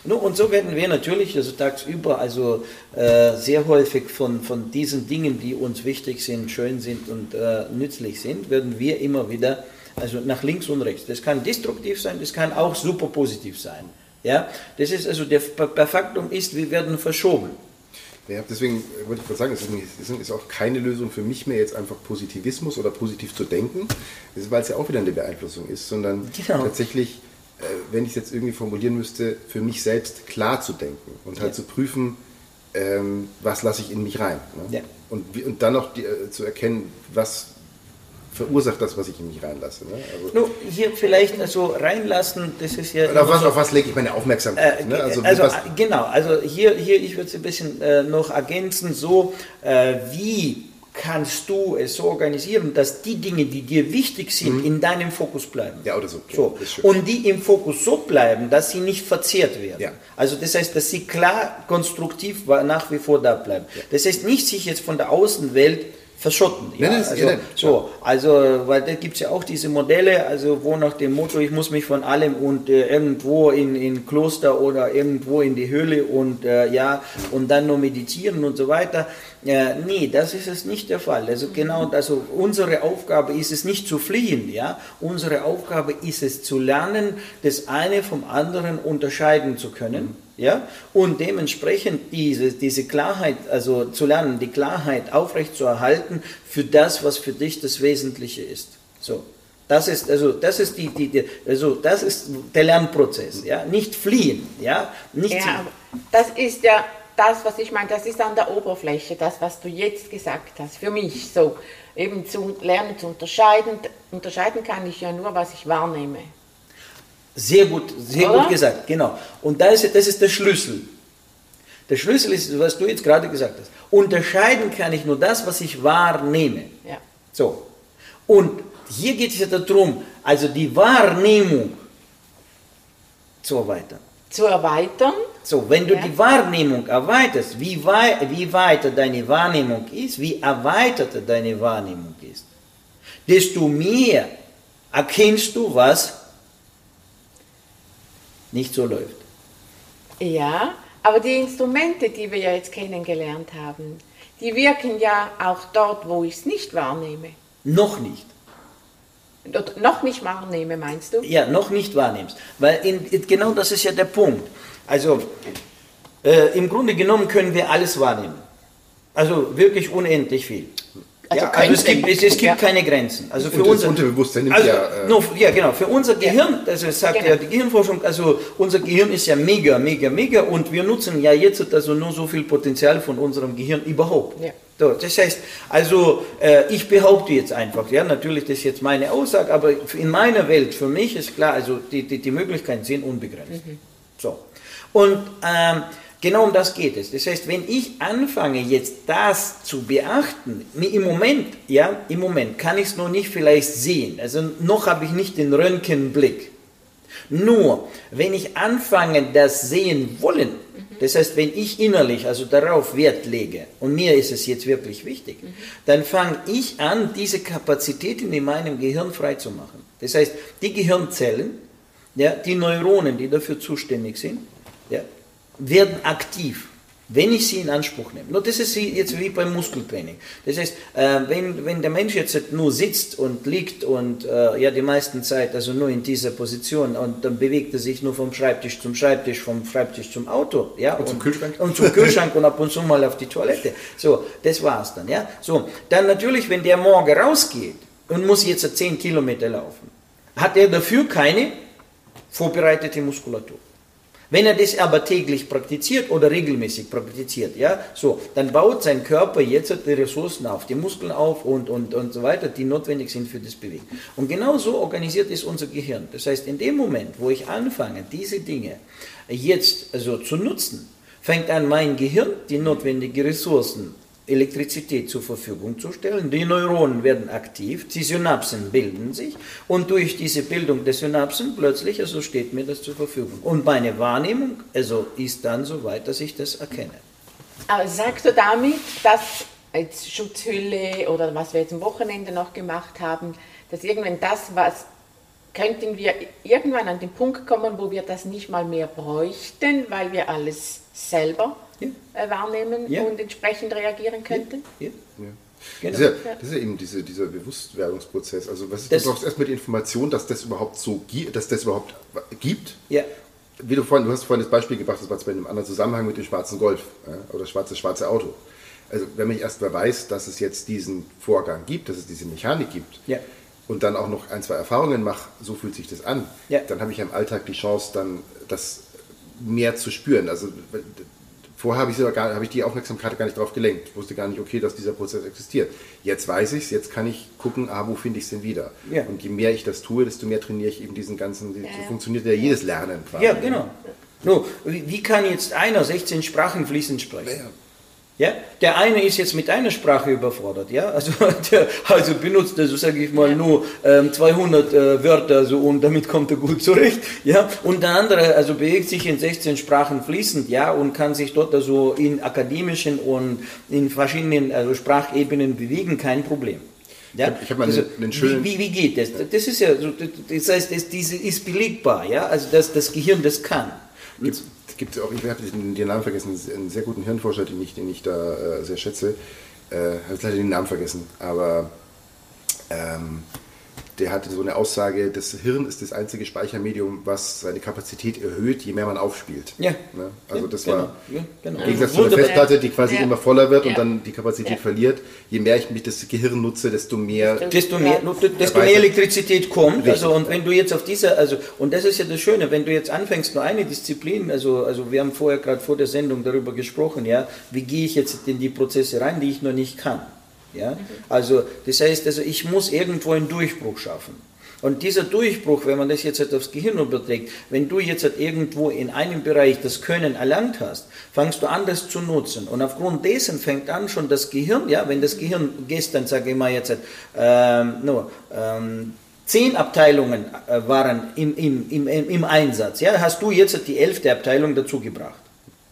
Und so werden wir natürlich, also tagsüber, also äh, sehr häufig von, von diesen Dingen, die uns wichtig sind, schön sind und äh, nützlich sind, werden wir immer wieder also nach links und rechts. Das kann destruktiv sein, das kann auch super positiv sein. Ja, das ist also der, der Faktum ist, wir werden verschoben. Ja, deswegen wollte ich gerade sagen, deswegen ist auch keine Lösung für mich mehr jetzt einfach Positivismus oder positiv zu denken, weil es ja auch wieder eine Beeinflussung ist, sondern genau. tatsächlich, äh, wenn ich es jetzt irgendwie formulieren müsste, für mich selbst klar zu denken und halt ja. zu prüfen, ähm, was lasse ich in mich rein. Ne? Ja. Und, und dann noch die, äh, zu erkennen, was verursacht das, was ich in mich reinlasse. Ne? Also, no, hier vielleicht also reinlassen, das ist ja. Auf was, auf was lege ich meine Aufmerksamkeit? Äh, ne? Also, also genau, also hier, hier ich würde es ein bisschen äh, noch ergänzen, so äh, wie kannst du es so organisieren, dass die Dinge, die dir wichtig sind, mhm. in deinem Fokus bleiben. Ja, oder so. so. Und die im Fokus so bleiben, dass sie nicht verzehrt werden. Ja. Also das heißt, dass sie klar konstruktiv nach wie vor da bleiben. Ja. Das heißt nicht, sich jetzt von der Außenwelt verschotten. Ja, nein, also, so, also, weil da gibt es ja auch diese Modelle, also wo nach dem Motto, ich muss mich von allem und äh, irgendwo in, in Kloster oder irgendwo in die Höhle und äh, ja, und dann nur meditieren und so weiter. Äh, nee, das ist es nicht der Fall. Also genau, also unsere Aufgabe ist es nicht zu fliehen, ja. Unsere Aufgabe ist es zu lernen, das eine vom anderen unterscheiden zu können. Ja? Und dementsprechend diese, diese Klarheit, also zu lernen, die Klarheit aufrechtzuerhalten für das, was für dich das Wesentliche ist. So. Das ist, also, das ist, die, die, die also, das ist der Lernprozess. Ja? Nicht fliehen. Ja? Nicht ja, das ist ja das, was ich meine, das ist an der Oberfläche, das, was du jetzt gesagt hast. Für mich so. Eben zu lernen zu unterscheiden. Unterscheiden kann ich ja nur, was ich wahrnehme. Sehr gut, sehr Oder? gut gesagt, genau. Und da ist, das ist der Schlüssel. Der Schlüssel ist, was du jetzt gerade gesagt hast. Unterscheiden kann ich nur das, was ich wahrnehme. Ja. So. Und hier geht es ja darum, also die Wahrnehmung zu erweitern. Zu erweitern? So, wenn du ja. die Wahrnehmung erweiterst, wie, wei wie weiter deine Wahrnehmung ist, wie erweiterter deine Wahrnehmung ist, desto mehr erkennst du, was nicht so läuft. Ja, aber die Instrumente, die wir ja jetzt kennengelernt haben, die wirken ja auch dort, wo ich es nicht wahrnehme. Noch nicht. Noch nicht wahrnehme, meinst du? Ja, noch nicht wahrnimmst. Weil in, genau das ist ja der Punkt. Also äh, im Grunde genommen können wir alles wahrnehmen. Also wirklich unendlich viel. Also, ja, also es gibt, es, es gibt ja. keine Grenzen. Also für unser Unterbewusstsein nimmt also, ja, äh, no, ja genau. Für unser Gehirn, also sagt genau. ja die Gehirnforschung, also unser Gehirn ist ja mega, mega, mega und wir nutzen ja jetzt also nur so viel Potenzial von unserem Gehirn überhaupt. Ja. So, das heißt, also äh, ich behaupte jetzt einfach, ja, natürlich das ist jetzt meine Aussage, aber in meiner Welt, für mich ist klar, also die, die, die Möglichkeiten sind unbegrenzt. Mhm. So. Und ähm, Genau um das geht es. Das heißt, wenn ich anfange jetzt das zu beachten, im Moment, ja, im Moment kann ich es noch nicht vielleicht sehen. Also noch habe ich nicht den Röntgenblick. Nur, wenn ich anfange, das sehen wollen, das heißt, wenn ich innerlich also darauf Wert lege, und mir ist es jetzt wirklich wichtig, dann fange ich an, diese Kapazitäten in meinem Gehirn freizumachen. Das heißt, die Gehirnzellen, ja, die Neuronen, die dafür zuständig sind, ja, werden aktiv, wenn ich sie in Anspruch nehme. Nur das ist jetzt wie beim Muskeltraining. Das heißt, äh, wenn, wenn der Mensch jetzt nur sitzt und liegt und äh, ja die meisten Zeit also nur in dieser Position und dann bewegt er sich nur vom Schreibtisch zum Schreibtisch, vom Schreibtisch zum Auto, ja, und, und zum Kühlschrank und zum Kühlschrank und ab und zu mal auf die Toilette. So, das war's dann, ja. So, dann natürlich, wenn der morgen rausgeht und muss jetzt 10 Kilometer laufen, hat er dafür keine vorbereitete Muskulatur. Wenn er das aber täglich praktiziert oder regelmäßig praktiziert, ja, so, dann baut sein Körper jetzt die Ressourcen auf, die Muskeln auf und, und, und so weiter, die notwendig sind für das Bewegen. Und genau so organisiert ist unser Gehirn. Das heißt, in dem Moment, wo ich anfange, diese Dinge jetzt also zu nutzen, fängt an mein Gehirn die notwendigen Ressourcen Elektrizität zur Verfügung zu stellen. Die Neuronen werden aktiv, die Synapsen bilden sich und durch diese Bildung der Synapsen plötzlich also steht mir das zur Verfügung. Und meine Wahrnehmung also ist dann so weit, dass ich das erkenne. Aber sagst du damit, dass als Schutzhülle oder was wir jetzt am Wochenende noch gemacht haben, dass irgendwann das, was könnten wir irgendwann an den Punkt kommen, wo wir das nicht mal mehr bräuchten, weil wir alles selber ja. Äh, wahrnehmen ja. und entsprechend reagieren könnten. Ja. Genau. Das, ist ja, das ist ja eben diese, dieser Bewusstwerdungsprozess. Also was ist, das, du brauchst erstmal die Information, dass das überhaupt so dass das überhaupt gibt. Ja. wie du vorhin, du hast vorhin das Beispiel gebracht, das war zwar in einem anderen Zusammenhang mit dem schwarzen Golf ja, oder schwarze, schwarze Auto. Also wenn man erst mal weiß, dass es jetzt diesen Vorgang gibt, dass es diese Mechanik gibt ja. und dann auch noch ein, zwei Erfahrungen mache, so fühlt sich das an, ja. dann habe ich im Alltag die Chance, dann das mehr zu spüren. Also Vorher habe ich, gar, ich die Aufmerksamkeit gar nicht darauf gelenkt. Ich wusste gar nicht, okay, dass dieser Prozess existiert. Jetzt weiß ich es, jetzt kann ich gucken, ah, wo finde ich es denn wieder? Ja. Und je mehr ich das tue, desto mehr trainiere ich eben diesen ganzen, ja. so funktioniert ja jedes Lernen quasi. Ja, genau. No, wie kann jetzt einer 16 Sprachen fließend sprechen? Ja, der eine ist jetzt mit einer Sprache überfordert, ja, also, der, also benutzt also sage ich mal nur ähm, 200 äh, Wörter so und damit kommt er gut zurecht, ja, und der andere also bewegt sich in 16 Sprachen fließend, ja, und kann sich dort also in akademischen und in verschiedenen also Sprachebenen bewegen, kein Problem. Ja? Ich habe mal also, einen, schönen. Wie, wie, geht das? Das ist ja, das heißt, das, diese ist belegbar, ja, also dass das Gehirn das kann. Es gibt auch, ich habe den Namen vergessen, einen sehr guten Hirnforscher, den ich, den ich da äh, sehr schätze. Äh, habe leider den Namen vergessen, aber ähm, der hatte so eine Aussage, das Hirn ist das einzige Speichermedium, was seine Kapazität erhöht, je mehr man aufspielt. Ja. Ne? Also das genau. war ja, genau. im Gegensatz zu einer Festplatte, die quasi ja. immer voller wird ja. und dann die Kapazität verliert. Je mehr ich mich das Gehirn nutze, desto mehr desto mehr, desto mehr Elektrizität kommt. Richtig. Also und wenn du jetzt auf dieser, also und das ist ja das Schöne, wenn du jetzt anfängst nur eine Disziplin, also also wir haben vorher gerade vor der Sendung darüber gesprochen, ja, wie gehe ich jetzt in die Prozesse rein, die ich noch nicht kann. Ja? Also, das heißt, also ich muss irgendwo einen Durchbruch schaffen. Und dieser Durchbruch, wenn man das jetzt halt aufs Gehirn überträgt, wenn du jetzt halt irgendwo in einem Bereich das Können erlangt hast, fangst du an, das zu nutzen. Und aufgrund dessen fängt an schon das Gehirn, ja, wenn das Gehirn gestern, sage ich mal jetzt, halt, ähm, nur, ähm, zehn Abteilungen äh, waren im, im, im, im Einsatz, ja, hast du jetzt halt die elfte Abteilung dazu gebracht.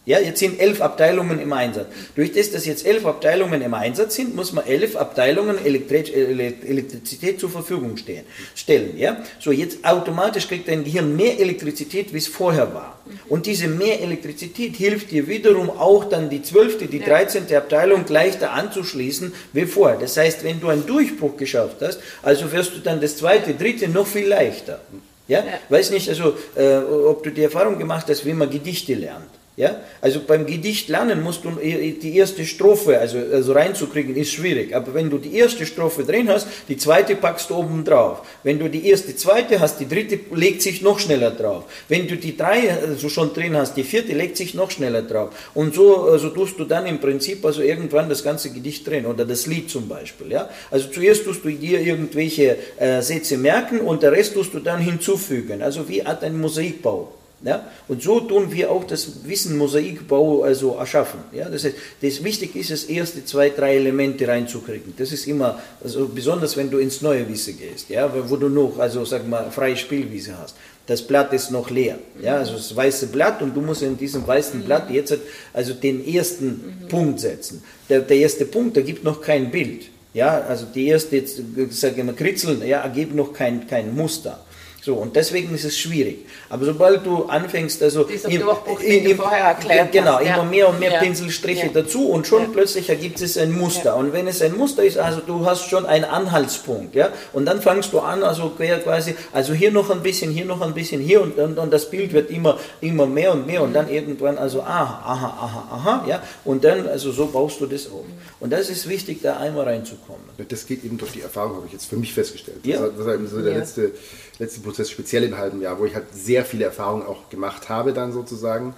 Ja, jetzt sind elf Abteilungen im Einsatz. Durch das, dass jetzt elf Abteilungen im Einsatz sind, muss man elf Abteilungen Elektrizität zur Verfügung stehen, stellen. Ja? So, jetzt automatisch kriegt dein Gehirn mehr Elektrizität, wie es vorher war. Und diese mehr Elektrizität hilft dir wiederum auch dann die zwölfte, die dreizehnte Abteilung leichter anzuschließen wie vorher. Das heißt, wenn du einen Durchbruch geschafft hast, also wirst du dann das zweite, dritte noch viel leichter. Ja? ja. Weiß nicht, also, äh, ob du die Erfahrung gemacht hast, wie man Gedichte lernt. Ja? Also beim Gedicht lernen musst du die erste Strophe, also, also reinzukriegen, ist schwierig. Aber wenn du die erste Strophe drin hast, die zweite packst du oben drauf. Wenn du die erste, zweite hast, die dritte legt sich noch schneller drauf. Wenn du die drei also schon drin hast, die vierte legt sich noch schneller drauf. Und so also tust du dann im Prinzip also irgendwann das ganze Gedicht drin oder das Lied zum Beispiel. Ja? Also zuerst tust du dir irgendwelche äh, Sätze merken und der Rest tust du dann hinzufügen. Also wie hat ein Mosaikbau. Ja? Und so tun wir auch das Wissen Mosaikbau also erschaffen. Ja? Das heißt, das wichtig ist es, erste zwei, drei Elemente reinzukriegen. Das ist immer, also besonders wenn du ins neue Wissen gehst, ja? wo du noch, also sag mal, freie Spielwiese hast. Das Blatt ist noch leer, ja? also das weiße Blatt und du musst in diesem weißen Blatt jetzt also den ersten mhm. Punkt setzen. Der, der erste Punkt, da gibt noch kein Bild. Ja, also die erste, jetzt, sage ich mal, Kritzeln, ja, ergibt noch kein, kein Muster. So, und deswegen ist es schwierig. Aber sobald du anfängst, also im, im, im, vorher erklärt genau, hast, immer mehr und mehr ja. Pinselstriche ja. dazu und schon ja. plötzlich ergibt es ein Muster. Und wenn es ein Muster ist, also du hast schon einen Anhaltspunkt, ja, und dann fangst du an, also quasi, also hier noch ein bisschen, hier noch ein bisschen, hier und, und, und das Bild wird immer, immer mehr und mehr und dann irgendwann, also aha, aha, aha, aha, ja, und dann, also so baust du das auf. Und das ist wichtig, da einmal reinzukommen. Das geht eben durch die Erfahrung, habe ich jetzt für mich festgestellt. Ja. Das war eben so der letzte letzten Prozess, speziell im halben Jahr, wo ich halt sehr viele Erfahrungen auch gemacht habe dann sozusagen.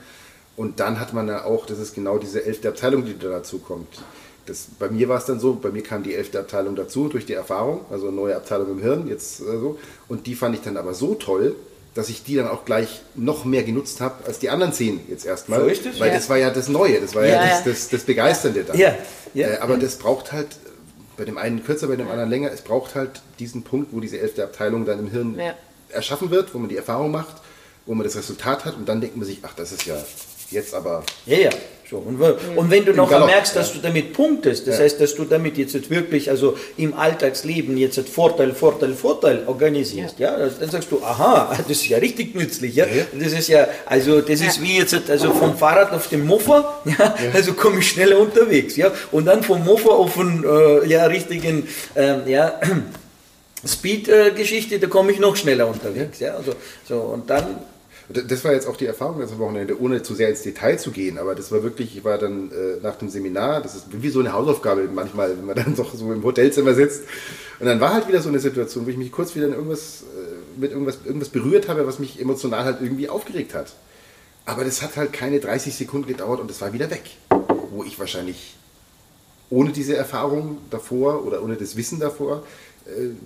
Und dann hat man ja auch, das ist genau diese elfte Abteilung, die da dazu kommt. Das, bei mir war es dann so, bei mir kam die elfte Abteilung dazu durch die Erfahrung, also eine neue Abteilung im Hirn jetzt äh, so. Und die fand ich dann aber so toll, dass ich die dann auch gleich noch mehr genutzt habe als die anderen zehn jetzt erstmal. So richtig? Weil ja. das war ja das Neue, das war ja, ja das, das, das, Begeisternde da. Ja. ja. Äh, aber das braucht halt bei dem einen kürzer, bei dem anderen länger. Es braucht halt diesen Punkt, wo diese elfte Abteilung dann im Hirn ja. erschaffen wird, wo man die Erfahrung macht, wo man das Resultat hat und dann denkt man sich, ach, das ist ja jetzt aber. Ja, ja. So, und, und, wenn du noch Galopp, merkst, dass ja. du damit punktest, das ja. heißt, dass du damit jetzt wirklich also im Alltagsleben jetzt Vorteil, Vorteil, Vorteil organisierst, ja, ja dann sagst du, aha, das ist ja richtig nützlich, ja, das ist ja, also das ist wie jetzt also vom Fahrrad auf den Mofa, ja, also komme ich schneller unterwegs, ja, und dann vom Mofa auf den äh, ja richtigen, ähm, ja. Speed-Geschichte, da komme ich noch schneller unterwegs. Ja, also, so, und dann Das war jetzt auch die Erfahrung das Wochenende, ohne zu sehr ins Detail zu gehen, aber das war wirklich, ich war dann äh, nach dem Seminar, das ist wie so eine Hausaufgabe manchmal, wenn man dann doch so im Hotelzimmer sitzt. Und dann war halt wieder so eine Situation, wo ich mich kurz wieder in irgendwas, äh, mit irgendwas, irgendwas berührt habe, was mich emotional halt irgendwie aufgeregt hat. Aber das hat halt keine 30 Sekunden gedauert und das war wieder weg. Wo ich wahrscheinlich ohne diese Erfahrung davor oder ohne das Wissen davor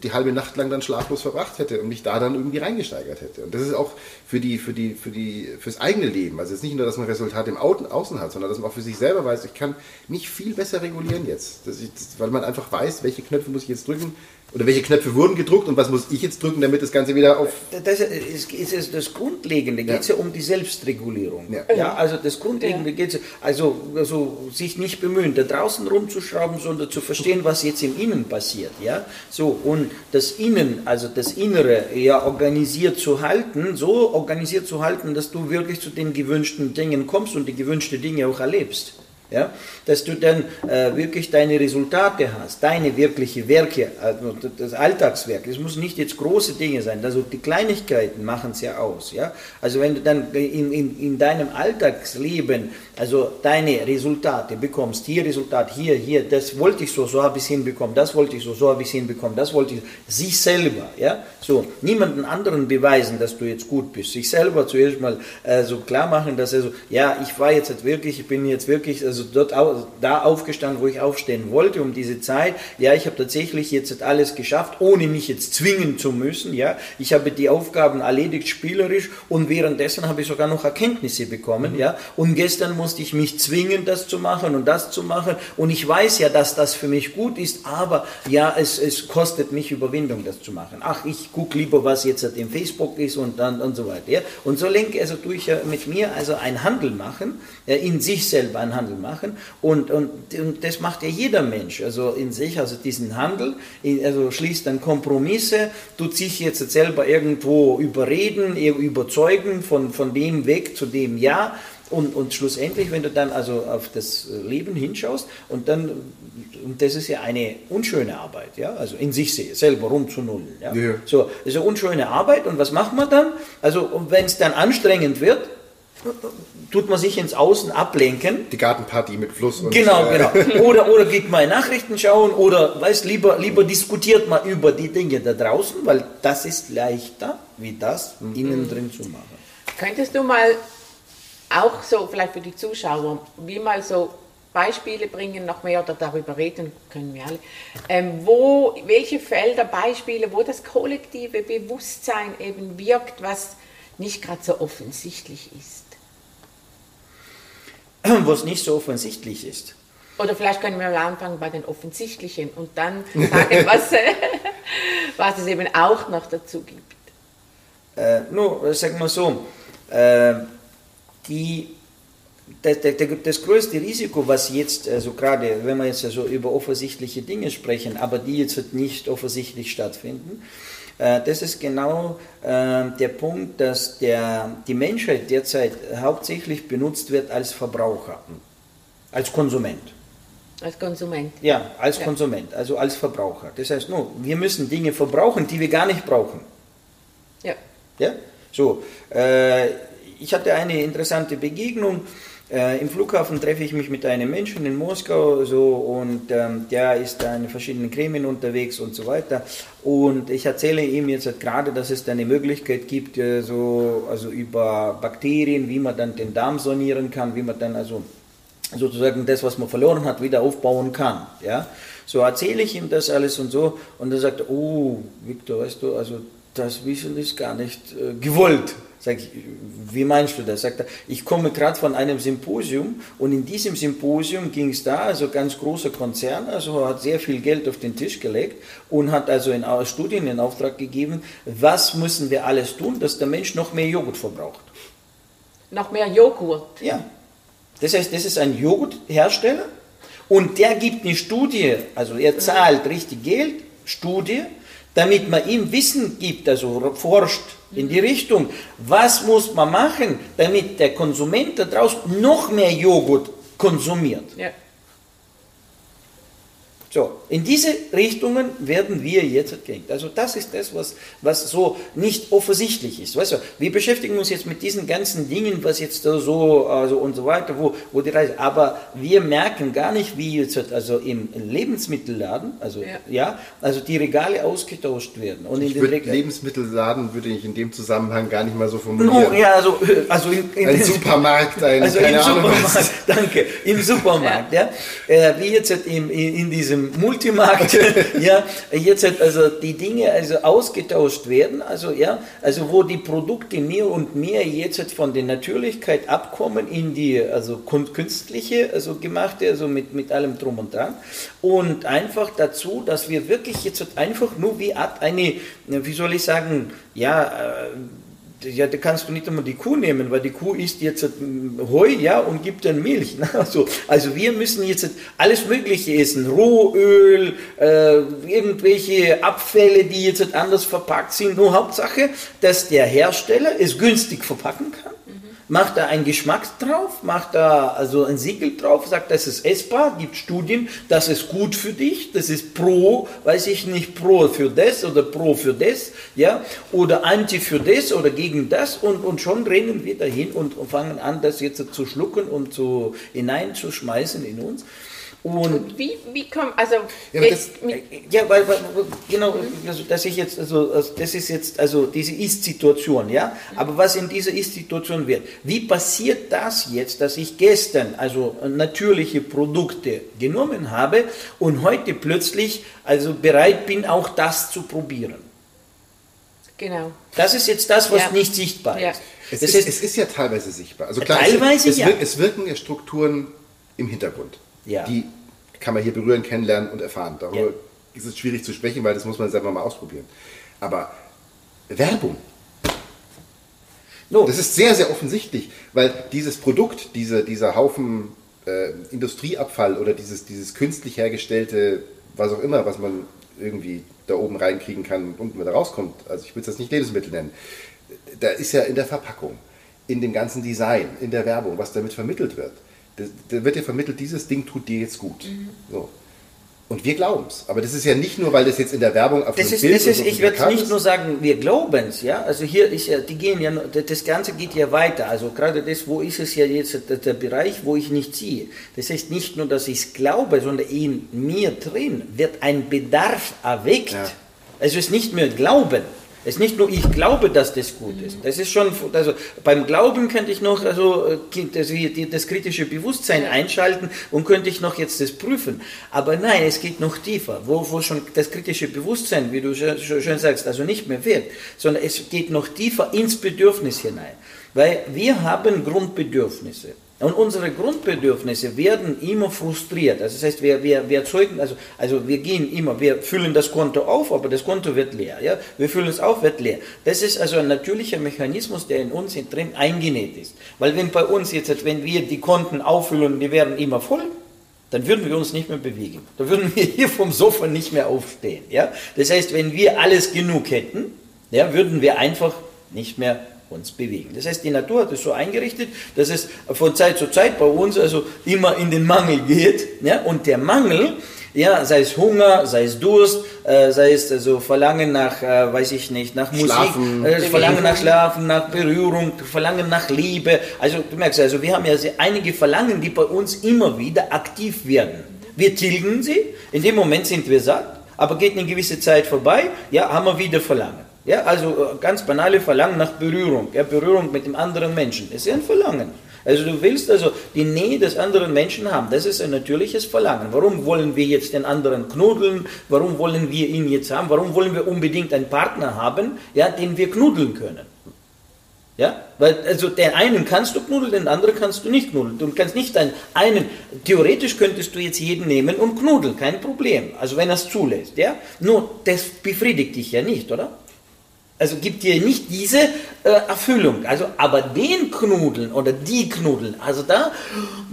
die halbe Nacht lang dann schlaflos verbracht hätte und mich da dann irgendwie reingesteigert hätte. Und das ist auch für die, für die, für die, fürs eigene Leben. Also es ist nicht nur, dass man Resultate im Außen hat, sondern dass man auch für sich selber weiß, ich kann mich viel besser regulieren jetzt. Ich, das, weil man einfach weiß, welche Knöpfe muss ich jetzt drücken, oder welche Knöpfe wurden gedruckt und was muss ich jetzt drücken, damit das Ganze wieder auf. Das ist, ist das Grundlegende, geht es ja. ja. um die Selbstregulierung. Ja, ja also das Grundlegende ja. geht es, also, also sich nicht bemühen, da draußen rumzuschrauben, sondern zu verstehen, was jetzt im Innen passiert. Ja? So, und das Innen, also das Innere, ja organisiert zu halten, so organisiert zu halten, dass du wirklich zu den gewünschten Dingen kommst und die gewünschten Dinge auch erlebst. Ja? Dass du dann äh, wirklich deine Resultate hast, deine wirklichen Werke, also das Alltagswerk. Es muss nicht jetzt große Dinge sein, also die Kleinigkeiten machen es ja aus. Ja? Also wenn du dann in, in, in deinem Alltagsleben also deine Resultate bekommst, hier Resultat, hier, hier, das wollte ich so, so habe ich es hinbekommen, das wollte ich so, so habe ich es hinbekommen, das wollte ich, sich selber, ja, so, niemanden anderen beweisen, dass du jetzt gut bist, sich selber zuerst mal äh, so klar machen, dass er so, ja, ich war jetzt, wirklich, ich bin jetzt wirklich, also dort au, da aufgestanden, wo ich aufstehen wollte, um diese Zeit, ja, ich habe tatsächlich jetzt alles geschafft, ohne mich jetzt zwingen zu müssen, ja, ich habe die Aufgaben erledigt spielerisch und währenddessen habe ich sogar noch Erkenntnisse bekommen, mhm. ja, und gestern muss musste ich mich zwingen, das zu machen und das zu machen. Und ich weiß ja, dass das für mich gut ist, aber ja, es, es kostet mich Überwindung, das zu machen. Ach, ich gucke lieber, was jetzt im Facebook ist und dann und so weiter. Und so lenke, also tue ich ja mit mir also einen Handel machen, in sich selber einen Handel machen. Und, und, und das macht ja jeder Mensch, also in sich, also diesen Handel, also schließt dann Kompromisse, tut sich jetzt selber irgendwo überreden, überzeugen von, von dem Weg zu dem Ja und, und schlussendlich, wenn du dann also auf das Leben hinschaust und dann, und das ist ja eine unschöne Arbeit, ja, also in sich selber rumzunullen. Ja. ja. So, das ist eine unschöne Arbeit und was macht man dann? Also, wenn es dann anstrengend wird, tut man sich ins Außen ablenken. Die Gartenparty mit Fluss und Genau, äh, genau. Oder, oder geht mal Nachrichten schauen oder weiß lieber, lieber diskutiert man über die Dinge da draußen, weil das ist leichter, wie das mhm. innen drin zu machen. Könntest du mal auch so vielleicht für die Zuschauer, wie mal so Beispiele bringen, noch mehr oder darüber reden können wir alle, ähm, wo, welche Felder, Beispiele, wo das kollektive Bewusstsein eben wirkt, was nicht gerade so offensichtlich ist. Wo es nicht so offensichtlich ist. Oder vielleicht können wir mal anfangen bei den offensichtlichen und dann sagen, was, was es eben auch noch dazu gibt. Äh, nur, sagen wir so, äh, die, das, das, das, größte Risiko, was jetzt, also gerade wenn wir jetzt also über offensichtliche Dinge sprechen, aber die jetzt nicht offensichtlich stattfinden, äh, das ist genau äh, der Punkt, dass der, die Menschheit derzeit hauptsächlich benutzt wird als Verbraucher, als Konsument. Als Konsument. Ja, als ja. Konsument, also als Verbraucher. Das heißt, no, wir müssen Dinge verbrauchen, die wir gar nicht brauchen. Ja. Ja, so. Äh, ich hatte eine interessante Begegnung. Äh, Im Flughafen treffe ich mich mit einem Menschen in Moskau so, und ähm, der ist in verschiedenen Gremien unterwegs und so weiter. Und ich erzähle ihm jetzt halt gerade, dass es da eine Möglichkeit gibt, äh, so, also über Bakterien, wie man dann den Darm sonieren kann, wie man dann also sozusagen das, was man verloren hat, wieder aufbauen kann. Ja? So erzähle ich ihm das alles und so. Und er sagt, oh, Victor, weißt du, also das Wissen ist gar nicht äh, gewollt. Sag ich, wie meinst du das? Sagt er, ich komme gerade von einem Symposium und in diesem Symposium ging es da, also ganz großer Konzern, also hat sehr viel Geld auf den Tisch gelegt und hat also in Studien in Auftrag gegeben, was müssen wir alles tun, dass der Mensch noch mehr Joghurt verbraucht. Noch mehr Joghurt? Ja. Das heißt, das ist ein Joghurthersteller und der gibt eine Studie, also er zahlt richtig Geld, Studie, damit man ihm Wissen gibt, also forscht in die Richtung, was muss man machen, damit der Konsument da draußen noch mehr Joghurt konsumiert. Ja. So, in diese Richtungen werden wir jetzt gehen. Also das ist das, was, was so nicht offensichtlich ist. Weißt du, wir beschäftigen uns jetzt mit diesen ganzen Dingen, was jetzt so also und so weiter, wo, wo die Reise, aber wir merken gar nicht, wie jetzt also im Lebensmittelladen, also ja, ja also die Regale ausgetauscht werden. Und ich in den Lebensmittelladen würde ich in dem Zusammenhang gar nicht mal so formulieren. No, ja, also, also in, in ein Supermarkt, ein, also keine im Ahnung Supermarkt, was. danke, im Supermarkt, ja, ja äh, wie jetzt in, in diesem Multimarkt, ja, jetzt also die Dinge also ausgetauscht werden, also ja, also wo die Produkte mehr und mehr jetzt von der Natürlichkeit abkommen in die also künstliche, also gemachte, also mit, mit allem drum und dran. Und einfach dazu, dass wir wirklich jetzt einfach nur wie eine, wie soll ich sagen, ja, äh, ja, da kannst du nicht einmal die Kuh nehmen, weil die Kuh isst jetzt Heu, ja, und gibt dann Milch. Also, also wir müssen jetzt alles Mögliche essen, Rohöl, äh, irgendwelche Abfälle, die jetzt anders verpackt sind. Nur Hauptsache, dass der Hersteller es günstig verpacken kann macht da einen Geschmack drauf, macht da also ein Siegel drauf, sagt, das ist essbar, gibt Studien, das ist gut für dich, das ist pro, weiß ich nicht, pro für das oder pro für das, ja, oder anti für das oder gegen das und, und schon rennen wir dahin und, und fangen an, das jetzt zu schlucken und zu hineinzuschmeißen in uns. Und, und, wie, wie kommt, also, ja, das, ja weil, weil, genau, also, dass ich jetzt, also, das ist jetzt, also, diese Ist-Situation, ja, aber was in dieser Ist-Situation wird, wie passiert das jetzt, dass ich gestern, also, natürliche Produkte genommen habe und heute plötzlich, also, bereit bin, auch das zu probieren? Genau. Das ist jetzt das, was ja. nicht sichtbar ja. ist. Es, ist, heißt, es ist ja teilweise sichtbar. Also klar, teilweise es, es, ja. wirken, es wirken ja Strukturen im Hintergrund. Ja. Die kann man hier berühren, kennenlernen und erfahren. Darüber ja. ist es schwierig zu sprechen, weil das muss man selber mal ausprobieren. Aber Werbung. No. Das ist sehr, sehr offensichtlich, weil dieses Produkt, diese, dieser Haufen äh, Industrieabfall oder dieses, dieses künstlich hergestellte, was auch immer, was man irgendwie da oben reinkriegen kann und unten wieder rauskommt, also ich würde es jetzt nicht Lebensmittel nennen, da ist ja in der Verpackung, in dem ganzen Design, in der Werbung, was damit vermittelt wird da wird dir vermittelt, dieses Ding tut dir jetzt gut. Mhm. So. Und wir glauben es. Aber das ist ja nicht nur, weil das jetzt in der Werbung auf das ist, Bild das ist, so Ich würde nicht nur sagen, wir glauben es, ja. Also hier ist ja, die gehen ja, das Ganze geht ja weiter. Also gerade das, wo ist es ja jetzt der Bereich, wo ich nicht sehe. Das heißt nicht nur, dass ich es glaube, sondern in mir drin wird ein Bedarf erweckt. Ja. Also es ist nicht mehr Glauben. Es ist nicht nur, ich glaube, dass das gut ist. Das ist schon, also beim Glauben könnte ich noch also, das, das kritische Bewusstsein einschalten und könnte ich noch jetzt das prüfen. Aber nein, es geht noch tiefer, wo, wo schon das kritische Bewusstsein, wie du schön sagst, also nicht mehr wirkt, sondern es geht noch tiefer ins Bedürfnis hinein. Weil wir haben Grundbedürfnisse. Und unsere Grundbedürfnisse werden immer frustriert. Also das heißt, wir, wir, wir erzeugen, also, also wir gehen immer, wir füllen das Konto auf, aber das Konto wird leer. Ja? Wir füllen es auf, wird leer. Das ist also ein natürlicher Mechanismus, der in uns drin eingenäht ist. Weil wenn bei uns jetzt, wenn wir die Konten auffüllen, die werden immer voll, dann würden wir uns nicht mehr bewegen. Dann würden wir hier vom Sofa nicht mehr aufstehen. Ja? Das heißt, wenn wir alles genug hätten, ja, würden wir einfach nicht mehr uns bewegen. Das heißt, die Natur hat es so eingerichtet, dass es von Zeit zu Zeit bei uns also immer in den Mangel geht. Ja? Und der Mangel, ja, sei es Hunger, sei es Durst, äh, sei es also Verlangen nach, äh, weiß ich nicht, nach Musik, äh, Verlangen nach Schlafen, nach Berührung, Verlangen nach Liebe. Also du merkst, also wir haben ja einige Verlangen, die bei uns immer wieder aktiv werden. Wir tilgen sie, in dem Moment sind wir satt, aber geht eine gewisse Zeit vorbei, ja, haben wir wieder Verlangen. Ja, also äh, ganz banale Verlangen nach Berührung, ja, Berührung mit dem anderen Menschen. Ist ein Verlangen. Also du willst also die Nähe des anderen Menschen haben. Das ist ein natürliches Verlangen. Warum wollen wir jetzt den anderen knuddeln? Warum wollen wir ihn jetzt haben? Warum wollen wir unbedingt einen Partner haben, ja, den wir knuddeln können? Ja, weil also den einen kannst du knuddeln, den anderen kannst du nicht knuddeln. Du kannst nicht einen, einen theoretisch könntest du jetzt jeden nehmen und knuddeln, kein Problem. Also wenn er es zulässt, ja. Nur das befriedigt dich ja nicht, oder? Also gibt dir nicht diese äh, Erfüllung. Also, aber den Knudeln oder die Knudeln, also da,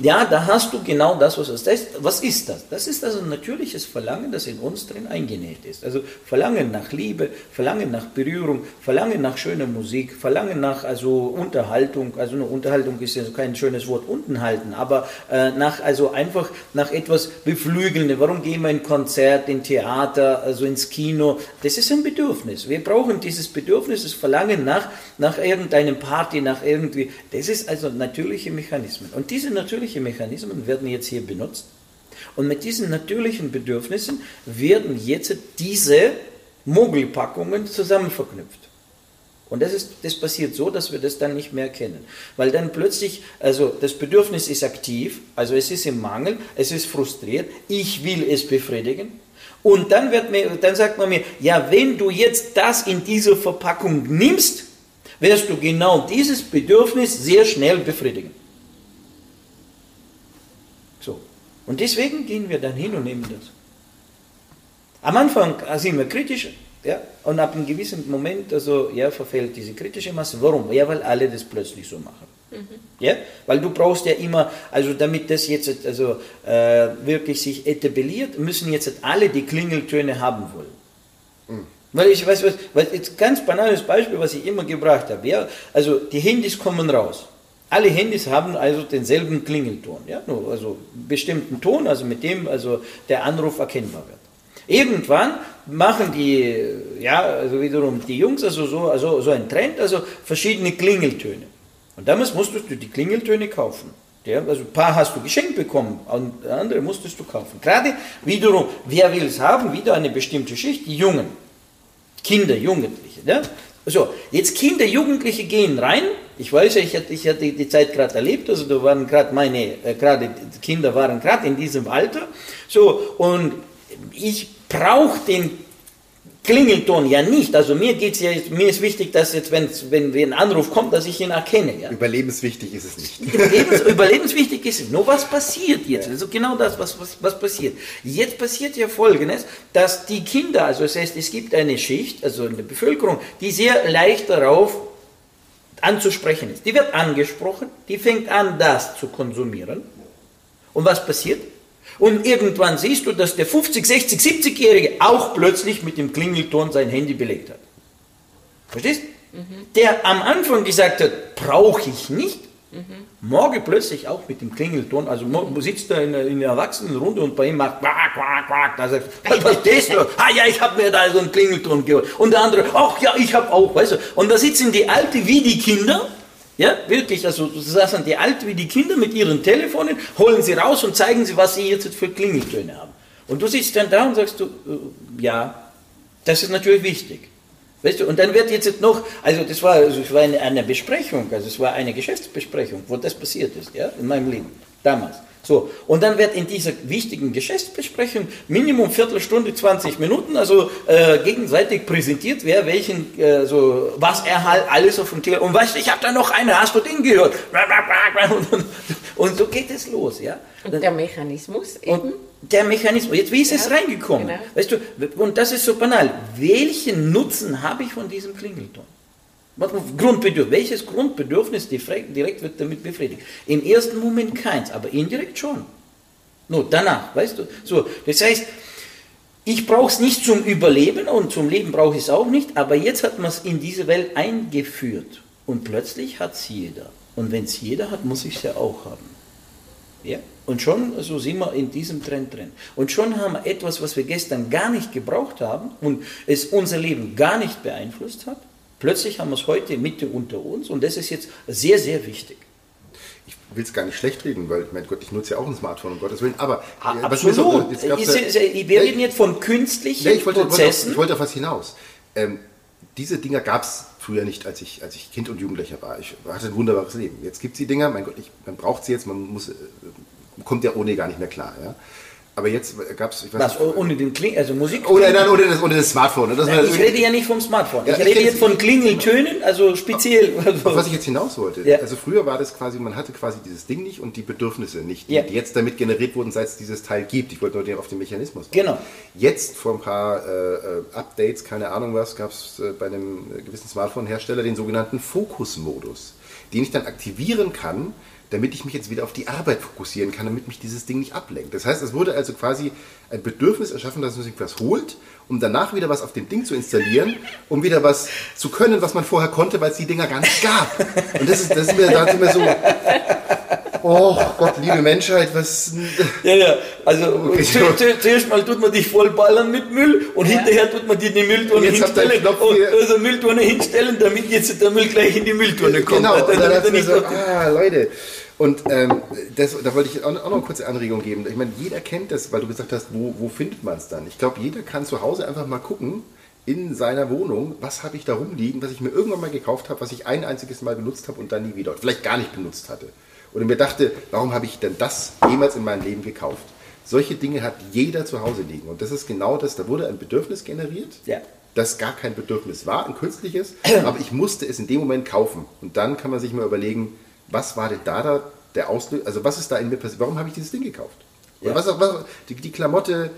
ja, da hast du genau das, was es ist. Was ist das? Das ist also ein natürliches Verlangen, das in uns drin eingenäht ist. Also Verlangen nach Liebe, Verlangen nach Berührung, Verlangen nach schöner Musik, Verlangen nach also Unterhaltung. Also eine Unterhaltung ist ja kein schönes Wort, unten halten, aber äh, nach also einfach nach etwas beflügelnde. Warum gehen wir in Konzert, in Theater, also ins Kino? Das ist ein Bedürfnis. Wir brauchen dieses Bedürfnis, das Verlangen nach, nach irgendeinem Party, nach irgendwie. Das ist also natürliche Mechanismen. Und diese natürlichen Mechanismen werden jetzt hier benutzt. Und mit diesen natürlichen Bedürfnissen werden jetzt diese Mogelpackungen zusammen verknüpft. Und das, ist, das passiert so, dass wir das dann nicht mehr kennen. Weil dann plötzlich, also das Bedürfnis ist aktiv, also es ist im Mangel, es ist frustriert, ich will es befriedigen. Und dann, wird mir, dann sagt man mir, ja, wenn du jetzt das in dieser Verpackung nimmst, wirst du genau dieses Bedürfnis sehr schnell befriedigen. So. Und deswegen gehen wir dann hin und nehmen das. Am Anfang sind wir kritisch, ja, und ab einem gewissen Moment also, ja, verfällt diese kritische Masse. Warum? Ja, weil alle das plötzlich so machen. Mhm. Ja? Weil du brauchst ja immer, also damit das jetzt also, äh, wirklich sich etabliert, müssen jetzt alle die Klingeltöne haben wollen. Mhm. Weil ich weiß, was, was jetzt ganz banales Beispiel, was ich immer gebracht habe. Ja? Also die Handys kommen raus. Alle Handys haben also denselben Klingelton, ja? Nur also bestimmten Ton, also mit dem also der Anruf erkennbar wird. Irgendwann machen die, ja, also wiederum die Jungs also so, also so ein Trend, also verschiedene Klingeltöne. Und damals musstest du die Klingeltöne kaufen. Ja, also ein paar hast du geschenkt bekommen, andere musstest du kaufen. Gerade wiederum, wer will es haben? Wieder eine bestimmte Schicht, die Jungen. Kinder, Jugendliche. Ja? So, jetzt Kinder, Jugendliche gehen rein. Ich weiß ja, ich hatte, ich hatte die Zeit gerade erlebt, also da waren gerade meine, äh, gerade Kinder waren gerade in diesem Alter. So, und ich brauche den Klingelton ja nicht. Also mir geht's ja, mir ist wichtig, dass jetzt, wenn, wenn ein Anruf kommt, dass ich ihn erkenne. Ja? Überlebenswichtig ist es nicht. Überlebens, überlebenswichtig ist es. Nur was passiert jetzt? Also genau das, was, was, was passiert. Jetzt passiert ja Folgendes, dass die Kinder, also das heißt, es gibt eine Schicht, also eine Bevölkerung, die sehr leicht darauf anzusprechen ist. Die wird angesprochen, die fängt an, das zu konsumieren. Und was passiert? Und irgendwann siehst du, dass der 50, 60, 70-Jährige auch plötzlich mit dem Klingelton sein Handy belegt hat. Verstehst? Mhm. Der am Anfang gesagt hat, brauche ich nicht, mhm. morgen plötzlich auch mit dem Klingelton, also sitzt er in, in der Erwachsenenrunde und bei ihm macht quack, quack, quack, da sagt, was ist das? Ah ja, ich habe mir da so einen Klingelton geholt. Und der andere, ach ja, ich habe auch, weißt du. Und da sitzen die Alte wie die Kinder ja, wirklich, also saßen die alt wie die Kinder mit ihren Telefonen, holen sie raus und zeigen sie, was sie jetzt für Klingeltöne haben. Und du sitzt dann da und sagst du, äh, ja, das ist natürlich wichtig. Weißt du, und dann wird jetzt noch, also das war, also das war eine, eine Besprechung, also es war eine Geschäftsbesprechung, wo das passiert ist, ja, in meinem Leben, damals. So, und dann wird in dieser wichtigen Geschäftsbesprechung Minimum Viertelstunde, 20 Minuten, also äh, gegenseitig präsentiert, wer welchen, äh, so, was er halt alles auf dem Tier, und weißt du, ich habe da noch eine, hast du den gehört? Und, und, so geht es los, ja. Und der Mechanismus eben? Und der Mechanismus, jetzt wie ist ja, es reingekommen? Genau. Weißt du, und das ist so banal, welchen Nutzen habe ich von diesem Klingelton? Grundbedürfnis. Welches Grundbedürfnis direkt wird damit befriedigt? Im ersten Moment keins, aber indirekt schon. Nur danach, weißt du? So, das heißt, ich brauche es nicht zum Überleben und zum Leben brauche ich es auch nicht, aber jetzt hat man es in diese Welt eingeführt und plötzlich hat es jeder. Und wenn es jeder hat, muss ich es ja auch haben. Ja? Und schon so sind wir in diesem Trend drin. Und schon haben wir etwas, was wir gestern gar nicht gebraucht haben und es unser Leben gar nicht beeinflusst hat, Plötzlich haben wir es heute Mitte unter uns und das ist jetzt sehr, sehr wichtig. Ich will es gar nicht schlecht reden, weil, mein Gott, ich nutze ja auch ein Smartphone, um Gottes Willen. Aber, aber Absolut. Auch, jetzt ja, wir reden jetzt von künstlichen ich wollte, Prozessen. Ich wollte auf was hinaus. Ähm, diese Dinger gab es früher nicht, als ich, als ich Kind und Jugendlicher war. Ich hatte ein wunderbares Leben. Jetzt gibt es die Dinger, mein Gott, ich, man braucht sie jetzt, man muss, äh, kommt ja ohne gar nicht mehr klar. Ja? Aber jetzt gab es, Was, nicht, ohne den Kling, also Musik? Oder dann ohne das, ohne das Smartphone. Das Nein, ich rede ja nicht vom Smartphone. Ja, ich, rede jetzt von Klingeltönen, also speziell. Auf was ich jetzt hinaus wollte. Ja. Also früher war das quasi, man hatte quasi dieses Ding nicht und die Bedürfnisse nicht, die, ja. die jetzt damit generiert wurden, seit es dieses Teil gibt. Ich wollte nur auf den Mechanismus. Genau. Jetzt vor ein paar äh, äh Updates, keine Ahnung was, gab es äh, bei einem gewissen Smartphone-Hersteller den sogenannten Fokus-Modus, den ich dann aktivieren kann, damit ich mich jetzt wieder auf die Arbeit fokussieren kann, damit mich dieses Ding nicht ablenkt. Das heißt, es wurde also quasi ein Bedürfnis erschaffen, dass man sich was holt, um danach wieder was auf dem Ding zu installieren, um wieder was zu können, was man vorher konnte, weil es die Dinger gar nicht gab. Und das ist, das ist mir, da mir so, Oh Gott, liebe Menschheit, was. Ja, ja, also okay, zuerst mal tut man dich vollballern mit Müll und ja. hinterher tut man dir die Mülltonne hinstellen. Also Mülltonne hinstellen, damit jetzt der Müll gleich in die Mülltonne kommt. Genau, und dann, dann so, ah, Leute. Und ähm, das, da wollte ich auch noch eine kurze Anregung geben. Ich meine, jeder kennt das, weil du gesagt hast, wo, wo findet man es dann? Ich glaube, jeder kann zu Hause einfach mal gucken, in seiner Wohnung, was habe ich da rumliegen, was ich mir irgendwann mal gekauft habe, was ich ein einziges Mal benutzt habe und dann nie wieder, vielleicht gar nicht benutzt hatte. Und mir dachte, warum habe ich denn das jemals in meinem Leben gekauft? Solche Dinge hat jeder zu Hause liegen. Und das ist genau das, da wurde ein Bedürfnis generiert, ja. das gar kein Bedürfnis war, ein künstliches, aber ich musste es in dem Moment kaufen. Und dann kann man sich mal überlegen, was war denn da, da der Auslöser, also was ist da in mir passiert, warum habe ich dieses Ding gekauft? Oder ja. was auch, was, die, die Klamotte,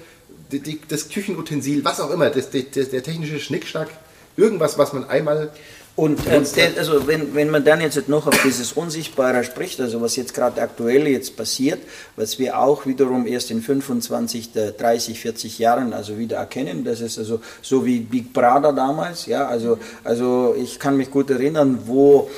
die, die, das Küchenutensil, was auch immer, das, der technische Schnickschnack, irgendwas, was man einmal und äh, der, also wenn, wenn man dann jetzt noch auf dieses Unsichtbare spricht, also was jetzt gerade aktuell jetzt passiert, was wir auch wiederum erst in 25, 30, 40 Jahren also wieder erkennen, das ist also so wie Big Brother damals, ja, also, also ich kann mich gut erinnern, wo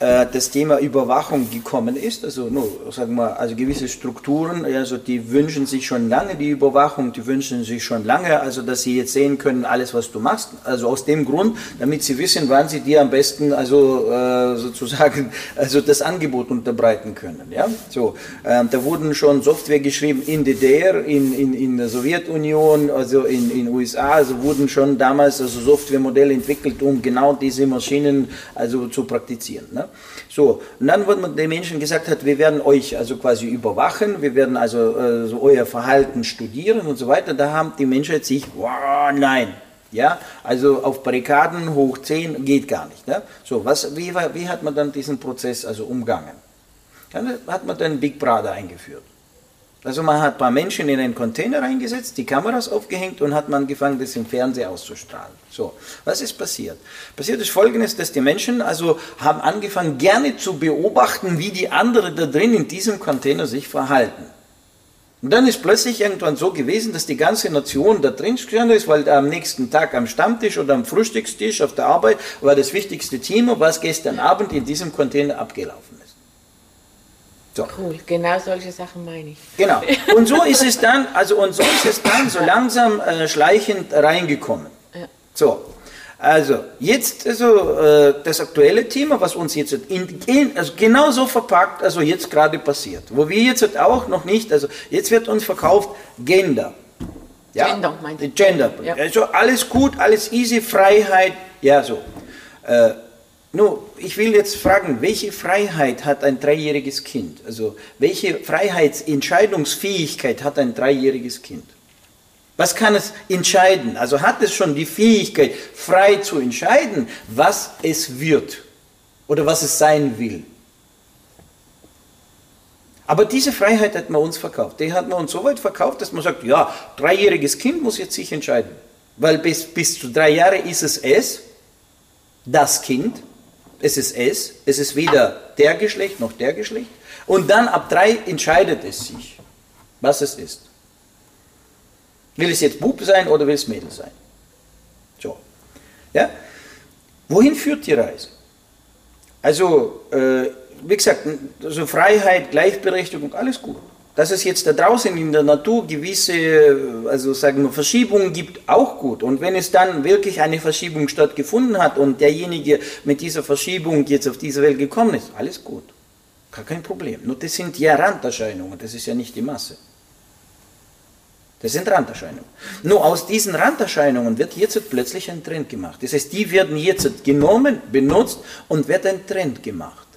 äh, das Thema Überwachung gekommen ist. Also, no, sagen wir, also gewisse Strukturen, also die wünschen sich schon lange die Überwachung, die wünschen sich schon lange, also dass sie jetzt sehen können, alles was du machst. Also aus dem Grund, damit sie wissen, wann sie dir am besten also äh, sozusagen also das Angebot unterbreiten können. Ja, so äh, da wurden schon Software geschrieben in DDR, in, in, in der Sowjetunion, also in in USA, also wurden schon damals also Softwaremodelle entwickelt, um genau diese Maschinen also zu praktizieren. Ne? So, und dann wurde man den Menschen gesagt hat, wir werden euch also quasi überwachen, wir werden also äh, so euer Verhalten studieren und so weiter. Da haben die Menschen sich, wow, nein, ja, also auf Barrikaden hoch 10 geht gar nicht. Ne? So, was, wie, wie hat man dann diesen Prozess also umgangen? Dann hat man dann Big Brother eingeführt. Also man hat ein paar Menschen in einen Container reingesetzt, die Kameras aufgehängt und hat man angefangen, das im Fernsehen auszustrahlen. So, was ist passiert? Passiert ist Folgendes, dass die Menschen also haben angefangen, gerne zu beobachten, wie die anderen da drin in diesem Container sich verhalten. Und dann ist plötzlich irgendwann so gewesen, dass die ganze Nation da drin gestanden ist, weil am nächsten Tag am Stammtisch oder am Frühstückstisch auf der Arbeit war das wichtigste Thema, was gestern Abend in diesem Container abgelaufen. So. Cool, genau solche Sachen meine ich. Genau. Und so ist es dann, also und so ist es dann so langsam äh, schleichend reingekommen. Ja. So. Also, jetzt also, äh, das aktuelle Thema, was uns jetzt in, in, also genauso verpackt, also jetzt gerade passiert. Wo wir jetzt auch noch nicht, also jetzt wird uns verkauft Gender. Ja? Gender, meint Gender. Ja. Also alles gut, alles easy, Freiheit, ja so. Äh, nur, ich will jetzt fragen, welche Freiheit hat ein dreijähriges Kind? Also, welche Freiheitsentscheidungsfähigkeit hat ein dreijähriges Kind? Was kann es entscheiden? Also hat es schon die Fähigkeit, frei zu entscheiden, was es wird oder was es sein will? Aber diese Freiheit hat man uns verkauft. Die hat man uns so weit verkauft, dass man sagt, ja, dreijähriges Kind muss jetzt sich entscheiden. Weil bis, bis zu drei Jahre ist es es, das Kind, es ist es, es ist weder der Geschlecht noch der Geschlecht. Und dann ab drei entscheidet es sich, was es ist. Will es jetzt Bub sein oder will es Mädel sein? So. Ja? Wohin führt die Reise? Also, äh, wie gesagt, also Freiheit, Gleichberechtigung, alles gut. Dass es jetzt da draußen in der Natur gewisse, also sagen wir, Verschiebungen gibt, auch gut. Und wenn es dann wirklich eine Verschiebung stattgefunden hat und derjenige mit dieser Verschiebung jetzt auf diese Welt gekommen ist, alles gut. Gar kein Problem. Nur das sind ja Randerscheinungen, das ist ja nicht die Masse. Das sind Randerscheinungen. Nur aus diesen Randerscheinungen wird jetzt plötzlich ein Trend gemacht. Das heißt, die werden jetzt genommen, benutzt und wird ein Trend gemacht.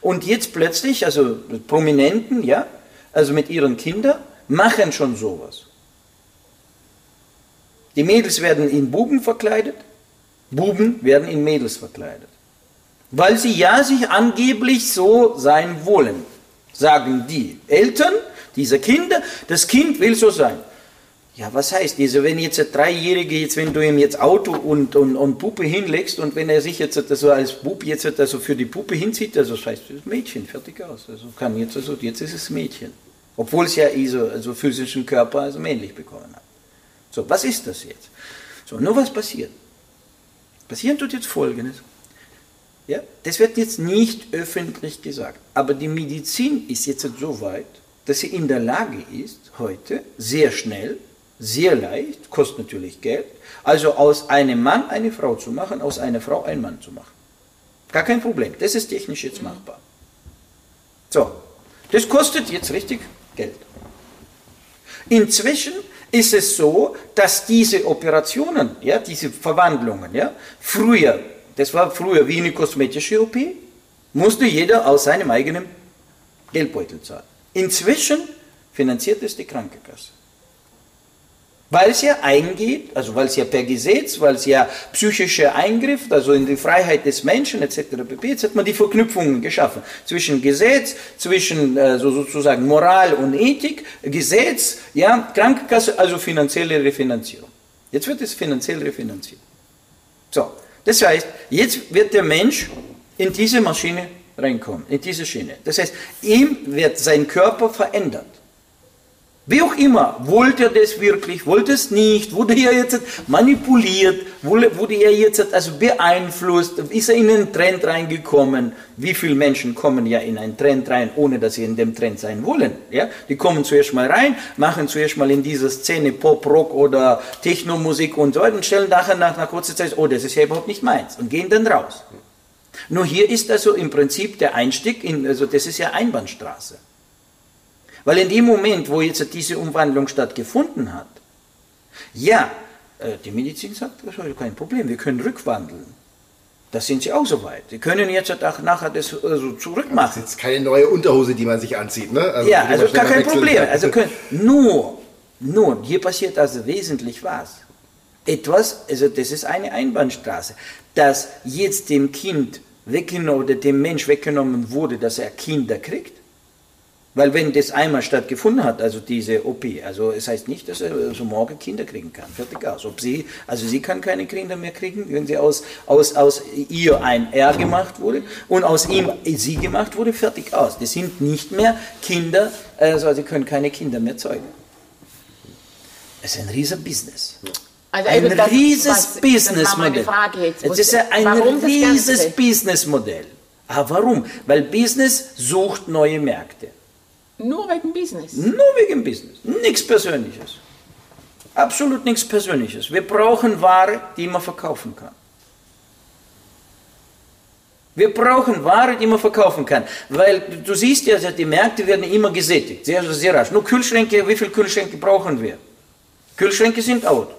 Und jetzt plötzlich, also Prominenten, ja, also mit ihren Kindern, machen schon sowas. Die Mädels werden in Buben verkleidet, Buben werden in Mädels verkleidet. Weil sie ja sich angeblich so sein wollen, sagen die Eltern dieser Kinder, das Kind will so sein. Ja, was heißt diese, wenn jetzt der Dreijährige, jetzt, wenn du ihm jetzt Auto und, und, und Puppe hinlegst und wenn er sich jetzt so als Bub jetzt also für die Puppe hinzieht, also das heißt, das Mädchen, fertig aus. Also kann jetzt also, jetzt ist es Mädchen. Obwohl es ja so also physischen Körper also männlich bekommen hat. So, was ist das jetzt? So, nur was passiert? Passieren tut jetzt Folgendes. Ja, das wird jetzt nicht öffentlich gesagt, aber die Medizin ist jetzt so weit, dass sie in der Lage ist, heute sehr schnell, sehr leicht, kostet natürlich Geld, also aus einem Mann eine Frau zu machen, aus einer Frau einen Mann zu machen. Gar kein Problem, das ist technisch jetzt machbar. So, das kostet jetzt richtig Geld. Inzwischen ist es so, dass diese Operationen, ja, diese Verwandlungen, ja, früher das war früher wie eine kosmetische OP, musste jeder aus seinem eigenen Geldbeutel zahlen. Inzwischen finanziert es die Krankenkasse. Weil es ja eingeht, also weil es ja per Gesetz, weil es ja psychischer Eingriff, also in die Freiheit des Menschen etc. pp. Jetzt hat man die Verknüpfungen geschaffen zwischen Gesetz, zwischen äh, so sozusagen Moral und Ethik, Gesetz, ja, Krankenkasse, also finanzielle Refinanzierung. Jetzt wird es finanziell refinanziert. So, das heißt, jetzt wird der Mensch in diese Maschine reinkommen, in diese Schiene. Das heißt, ihm wird sein Körper verändert. Wie auch immer, wollte er das wirklich, wollte es nicht, wurde er jetzt manipuliert, wurde er jetzt also beeinflusst, ist er in einen Trend reingekommen? Wie viele Menschen kommen ja in einen Trend rein, ohne dass sie in dem Trend sein wollen? Ja? Die kommen zuerst mal rein, machen zuerst mal in dieser Szene Pop, Rock oder Techno-Musik und so weiter und stellen nachher nach einer kurzen Zeit, oh, das ist ja überhaupt nicht meins und gehen dann raus. Nur hier ist also im Prinzip der Einstieg, in, also das ist ja Einbahnstraße. Weil in dem Moment, wo jetzt diese Umwandlung stattgefunden hat, ja, äh, die Medizin sagt, das ist kein Problem, wir können rückwandeln. Da sind sie auch so weit. Sie können jetzt auch nachher das also zurückmachen. Das ist jetzt keine neue Unterhose, die man sich anzieht, ne? Also ja, also gar kein Problem. Also können, nur, nur, hier passiert also wesentlich was. Etwas, also das ist eine Einbahnstraße, dass jetzt dem Kind weggenommen oder dem Mensch weggenommen wurde, dass er Kinder kriegt, weil wenn das einmal stattgefunden hat, also diese OP, also es heißt nicht, dass er so morgen Kinder kriegen kann. Fertig aus. Ob sie, also sie kann keine Kinder mehr kriegen, wenn sie aus, aus, aus ihr ein R gemacht wurde und aus ihm sie gemacht wurde, fertig aus. Das sind nicht mehr Kinder, also sie können keine Kinder mehr zeugen. Es ist ein riesen Business. Also ein rieses Businessmodell. Es ist ein rieses Businessmodell. Aber warum? Weil Business sucht neue Märkte. Nur wegen Business? Nur wegen Business. Nichts Persönliches. Absolut nichts Persönliches. Wir brauchen Ware, die man verkaufen kann. Wir brauchen Ware, die man verkaufen kann. Weil du siehst ja, die Märkte werden immer gesättigt. Sehr, sehr rasch. Nur Kühlschränke, wie viele Kühlschränke brauchen wir? Kühlschränke sind out.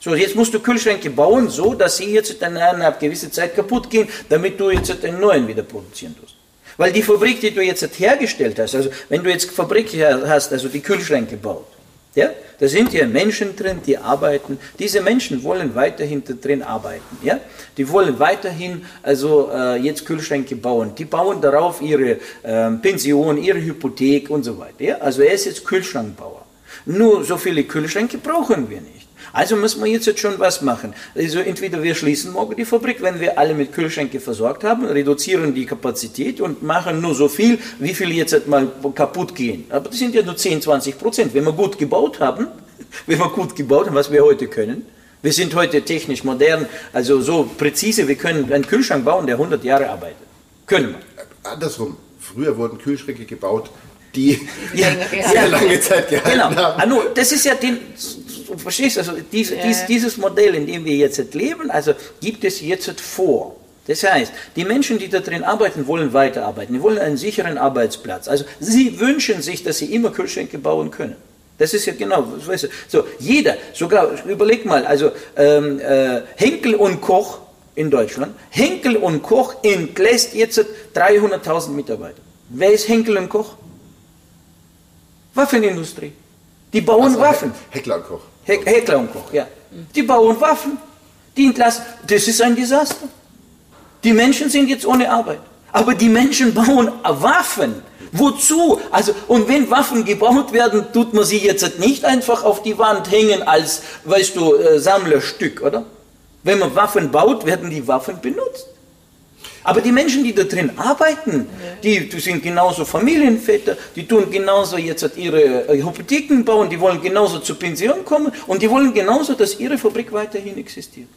So, jetzt musst du Kühlschränke bauen, so dass sie jetzt dann eine gewisse Zeit kaputt gehen, damit du jetzt einen neuen wieder produzieren tust. Weil die Fabrik, die du jetzt hergestellt hast, also wenn du jetzt Fabrik hast, also die Kühlschränke baut, ja, da sind ja Menschen drin, die arbeiten. Diese Menschen wollen weiterhin drin arbeiten. Ja? Die wollen weiterhin also äh, jetzt Kühlschränke bauen. Die bauen darauf ihre äh, Pension, ihre Hypothek und so weiter. Ja? Also er ist jetzt Kühlschrankbauer. Nur so viele Kühlschränke brauchen wir nicht. Also müssen wir jetzt schon was machen. Also entweder wir schließen morgen die Fabrik, wenn wir alle mit Kühlschränke versorgt haben, reduzieren die Kapazität und machen nur so viel, wie viel jetzt mal kaputt gehen. Aber das sind ja nur 10, 20 Prozent. Wenn wir gut gebaut haben, wenn wir gut gebaut haben, was wir heute können, wir sind heute technisch modern, also so präzise, wir können einen Kühlschrank bauen, der 100 Jahre arbeitet. Können wir. Andersrum. Früher wurden Kühlschränke gebaut, die ja, sehr lange Zeit gehalten genau. haben. Also, das ist ja den, du verstehst, also diese, ja. dies, dieses Modell, in dem wir jetzt leben, also gibt es jetzt vor. Das heißt, die Menschen, die da drin arbeiten, wollen weiterarbeiten. Die wollen einen sicheren Arbeitsplatz. Also sie wünschen sich, dass sie immer Kühlschränke bauen können. Das ist ja genau, weißt du, so jeder, sogar, überleg mal, also ähm, äh, Henkel und Koch in Deutschland, Henkel und Koch entlässt jetzt 300.000 Mitarbeiter. Wer ist Henkel und Koch? Waffenindustrie. Die bauen so, Waffen. Heckler und Koch. He Heckler und Koch, ja. Die bauen Waffen. Die entlassen. Das ist ein Desaster. Die Menschen sind jetzt ohne Arbeit. Aber die Menschen bauen Waffen. Wozu? Also, und wenn Waffen gebaut werden, tut man sie jetzt nicht einfach auf die Wand hängen als, weißt du, äh, Sammlerstück, oder? Wenn man Waffen baut, werden die Waffen benutzt. Aber die Menschen, die da drin arbeiten, die, die sind genauso Familienväter, die tun genauso jetzt ihre äh, Hypotheken bauen, die wollen genauso zur Pension kommen und die wollen genauso, dass ihre Fabrik weiterhin existiert.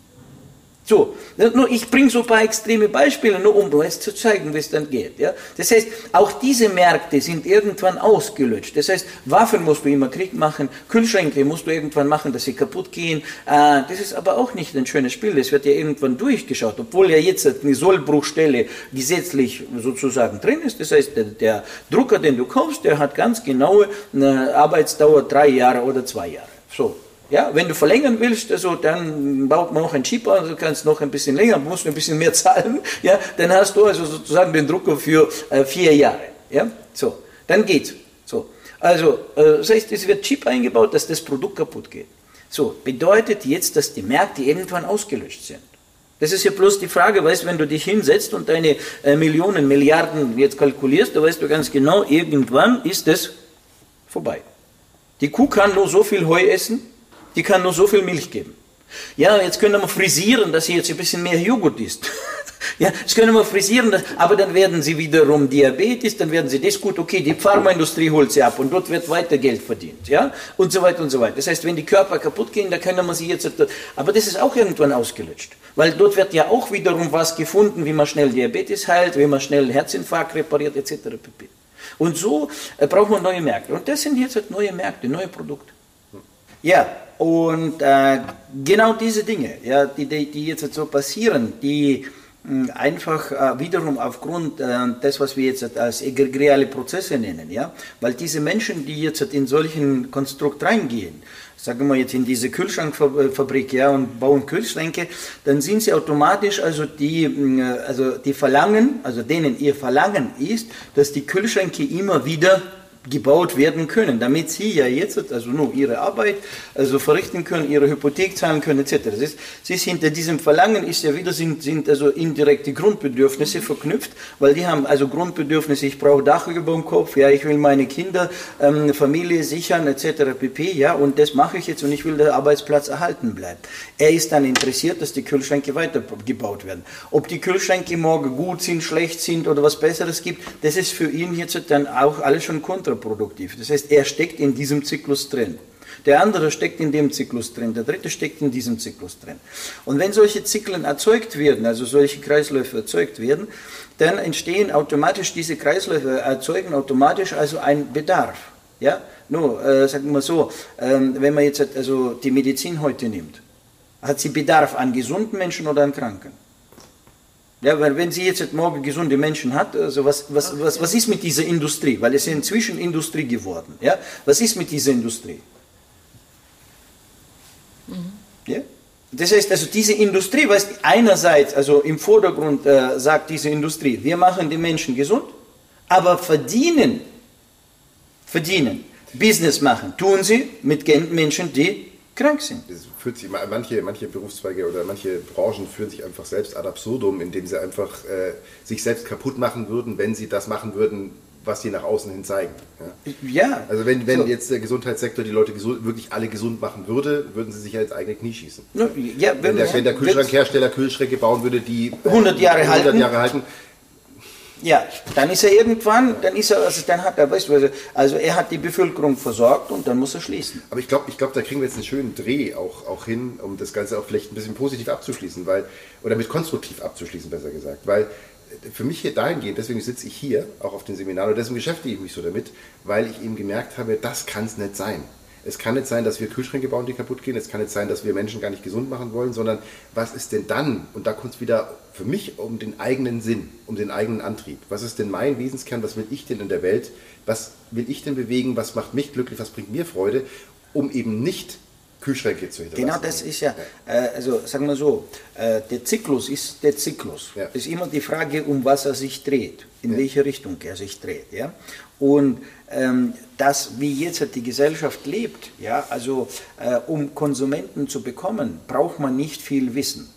So, nur ich bringe so ein paar extreme Beispiele, nur um es zu zeigen, wie es dann geht. Ja? Das heißt, auch diese Märkte sind irgendwann ausgelöscht. Das heißt, Waffen musst du immer Krieg machen, Kühlschränke musst du irgendwann machen, dass sie kaputt gehen. Äh, das ist aber auch nicht ein schönes Spiel, das wird ja irgendwann durchgeschaut, obwohl ja jetzt eine Sollbruchstelle gesetzlich sozusagen drin ist. Das heißt, der, Drucker, den du kaufst, der hat ganz genaue Arbeitsdauer drei Jahre oder zwei Jahre. So, ja, wenn du verlängern willst, also dann baut man noch ein Chip an, du kannst noch ein bisschen länger, musst ein bisschen mehr zahlen, ja, dann hast du also sozusagen den Drucker für äh, vier Jahre, ja, so, dann geht's, so. Also, äh, das heißt, es wird Chip eingebaut, dass das Produkt kaputt geht. So, bedeutet jetzt, dass die Märkte irgendwann ausgelöscht sind. Das ist ja bloß die Frage, weißt, wenn du dich hinsetzt und deine äh, Millionen, Milliarden jetzt kalkulierst, da weißt du ganz genau, irgendwann ist es vorbei. Die Kuh kann nur so viel Heu essen, die kann nur so viel Milch geben. Ja, jetzt können wir frisieren, dass sie jetzt ein bisschen mehr Joghurt isst. ja, jetzt können wir frisieren, aber dann werden sie wiederum Diabetes, dann werden sie das gut, okay, die Pharmaindustrie holt sie ab und dort wird weiter Geld verdient, ja, und so weiter und so weiter. Das heißt, wenn die Körper kaputt gehen, dann können wir sie jetzt, aber das ist auch irgendwann ausgelutscht, weil dort wird ja auch wiederum was gefunden, wie man schnell Diabetes heilt, wie man schnell Herzinfarkt repariert, etc. Und so äh, braucht man neue Märkte. Und das sind jetzt halt neue Märkte, neue Produkte. Ja, und äh, genau diese Dinge, ja, die, die, jetzt so passieren, die mh, hm, einfach äh, wiederum aufgrund äh, des, was wir jetzt als egregiale Prozesse nennen, ja, weil diese Menschen, die jetzt in solchen Konstrukt reingehen, sagen wir jetzt in diese Kühlschrankfabrik, ja, und bauen Kühlschränke, dann sind sie automatisch, also die, hm, also die verlangen, also denen ihr Verlangen ist, dass die Kühlschränke immer wieder gebaut werden können, damit sie ja jetzt also nur ihre Arbeit also verrichten können, ihre Hypothek zahlen können etc. Das ist, sie ist hinter diesem Verlangen ist ja wieder sind, sind also indirekte Grundbedürfnisse verknüpft, weil die haben also Grundbedürfnisse, ich brauche Dach über dem Kopf, ja, ich will meine Kinder, ähm, Familie sichern etc. pp. Ja, und das mache ich jetzt und ich will der Arbeitsplatz erhalten bleiben. Er ist dann interessiert, dass die Kühlschränke weitergebaut werden. Ob die Kühlschränke morgen gut sind, schlecht sind oder was Besseres gibt, das ist für ihn jetzt dann auch alles schon kontra kontraproduktiv. Das heißt, er steckt in diesem Zyklus drin. Der andere steckt in dem Zyklus drin, der dritte steckt in diesem Zyklus drin. Und wenn solche Zyklen erzeugt werden, also solche Kreisläufe erzeugt werden, dann entstehen automatisch diese Kreisläufe, erzeugen automatisch also einen Bedarf. Ja? Nur, äh, sagen wir so, äh, wenn man jetzt also die Medizin heute nimmt, hat sie Bedarf an gesunden Menschen oder an Kranken? Ja, weil wenn sie jetzt morgen gesunde Menschen hat, also was, was, was, was ist mit dieser Industrie? Weil es ist inzwischen Industrie geworden. Ja? Was ist mit dieser Industrie? Mhm. Ja? Das heißt also, diese Industrie, was einerseits, also im Vordergrund äh, sagt diese Industrie, wir machen die Menschen gesund, aber verdienen, verdienen, Business machen, tun sie mit Menschen, die krank sind. Das führt sich, manche, manche Berufszweige oder manche Branchen führen sich einfach selbst ad absurdum, indem sie einfach äh, sich selbst kaputt machen würden, wenn sie das machen würden, was sie nach außen hin zeigen. Ja. ja also wenn, wenn so. jetzt der Gesundheitssektor die Leute gesund, wirklich alle gesund machen würde, würden sie sich ja ins eigene Knie schießen. Ja, wenn, wenn, der, wenn der Kühlschrankhersteller Kühlschränke bauen würde, die 100 Jahre, 100 halten, Jahre halten ja, dann ist er irgendwann, dann ist er, also dann hat er, weißt du, also, also er hat die Bevölkerung versorgt und dann muss er schließen. Aber ich glaube, ich glaube, da kriegen wir jetzt einen schönen Dreh auch, auch hin, um das Ganze auch vielleicht ein bisschen positiv abzuschließen, weil, oder mit konstruktiv abzuschließen, besser gesagt, weil für mich hier dahingehend, deswegen sitze ich hier, auch auf den Seminaren, und deswegen beschäftige ich mich so damit, weil ich eben gemerkt habe, das kann es nicht sein. Es kann nicht sein, dass wir Kühlschränke bauen, die kaputt gehen. Es kann nicht sein, dass wir Menschen gar nicht gesund machen wollen, sondern was ist denn dann? Und da kommt es wieder für mich um den eigenen Sinn, um den eigenen Antrieb. Was ist denn mein Wesenskern? Was will ich denn in der Welt? Was will ich denn bewegen? Was macht mich glücklich? Was bringt mir Freude? Um eben nicht Kühlschränke zu hinterlassen. Genau, das ist ja, äh, also sagen wir so, äh, der Zyklus ist der Zyklus. Ja. Es ist immer die Frage, um was er sich dreht, in ja. welche Richtung er sich dreht. Ja? Und ähm, das, wie jetzt die Gesellschaft lebt, ja, also äh, um Konsumenten zu bekommen, braucht man nicht viel Wissen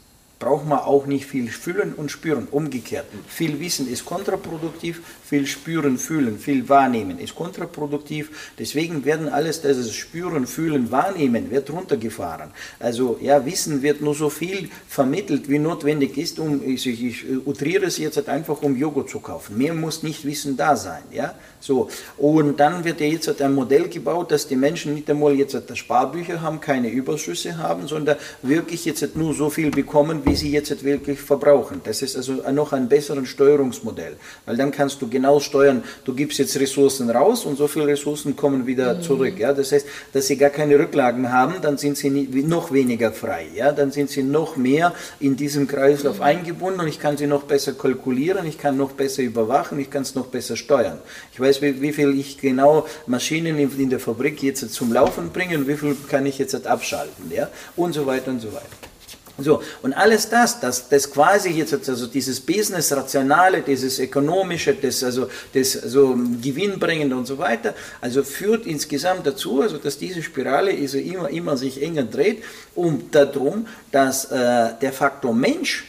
braucht man auch nicht viel fühlen und spüren. Umgekehrt, viel Wissen ist kontraproduktiv, viel spüren, fühlen, viel wahrnehmen ist kontraproduktiv. Deswegen werden alles das Spüren, Fühlen, Wahrnehmen wird runtergefahren. Also ja, Wissen wird nur so viel vermittelt, wie notwendig ist, um ich, ich utriere es jetzt einfach, um Joghurt zu kaufen. Mehr muss nicht Wissen da sein, ja. So und dann wird ja jetzt ein Modell gebaut, dass die Menschen nicht einmal jetzt Sparbücher haben, keine Überschüsse haben, sondern wirklich jetzt nur so viel bekommen, wie sie jetzt wirklich verbrauchen. Das ist also noch ein besseres Steuerungsmodell, weil dann kannst du genau steuern, du gibst jetzt Ressourcen raus und so viele Ressourcen kommen wieder mhm. zurück. Ja? Das heißt, dass sie gar keine Rücklagen haben, dann sind sie noch weniger frei. Ja? Dann sind sie noch mehr in diesem Kreislauf mhm. eingebunden und ich kann sie noch besser kalkulieren, ich kann noch besser überwachen, ich kann es noch besser steuern. Ich weiß, wie, wie viel ich genau Maschinen in, in der Fabrik jetzt zum Laufen bringe und wie viel kann ich jetzt abschalten. Ja? Und so weiter und so weiter. So, und alles das, das, das quasi jetzt, also dieses Business-Rationale, dieses Ökonomische, das, also das so Gewinnbringende und so weiter, also führt insgesamt dazu, also dass diese Spirale also immer, immer sich enger dreht, um darum, dass äh, der Faktor Mensch,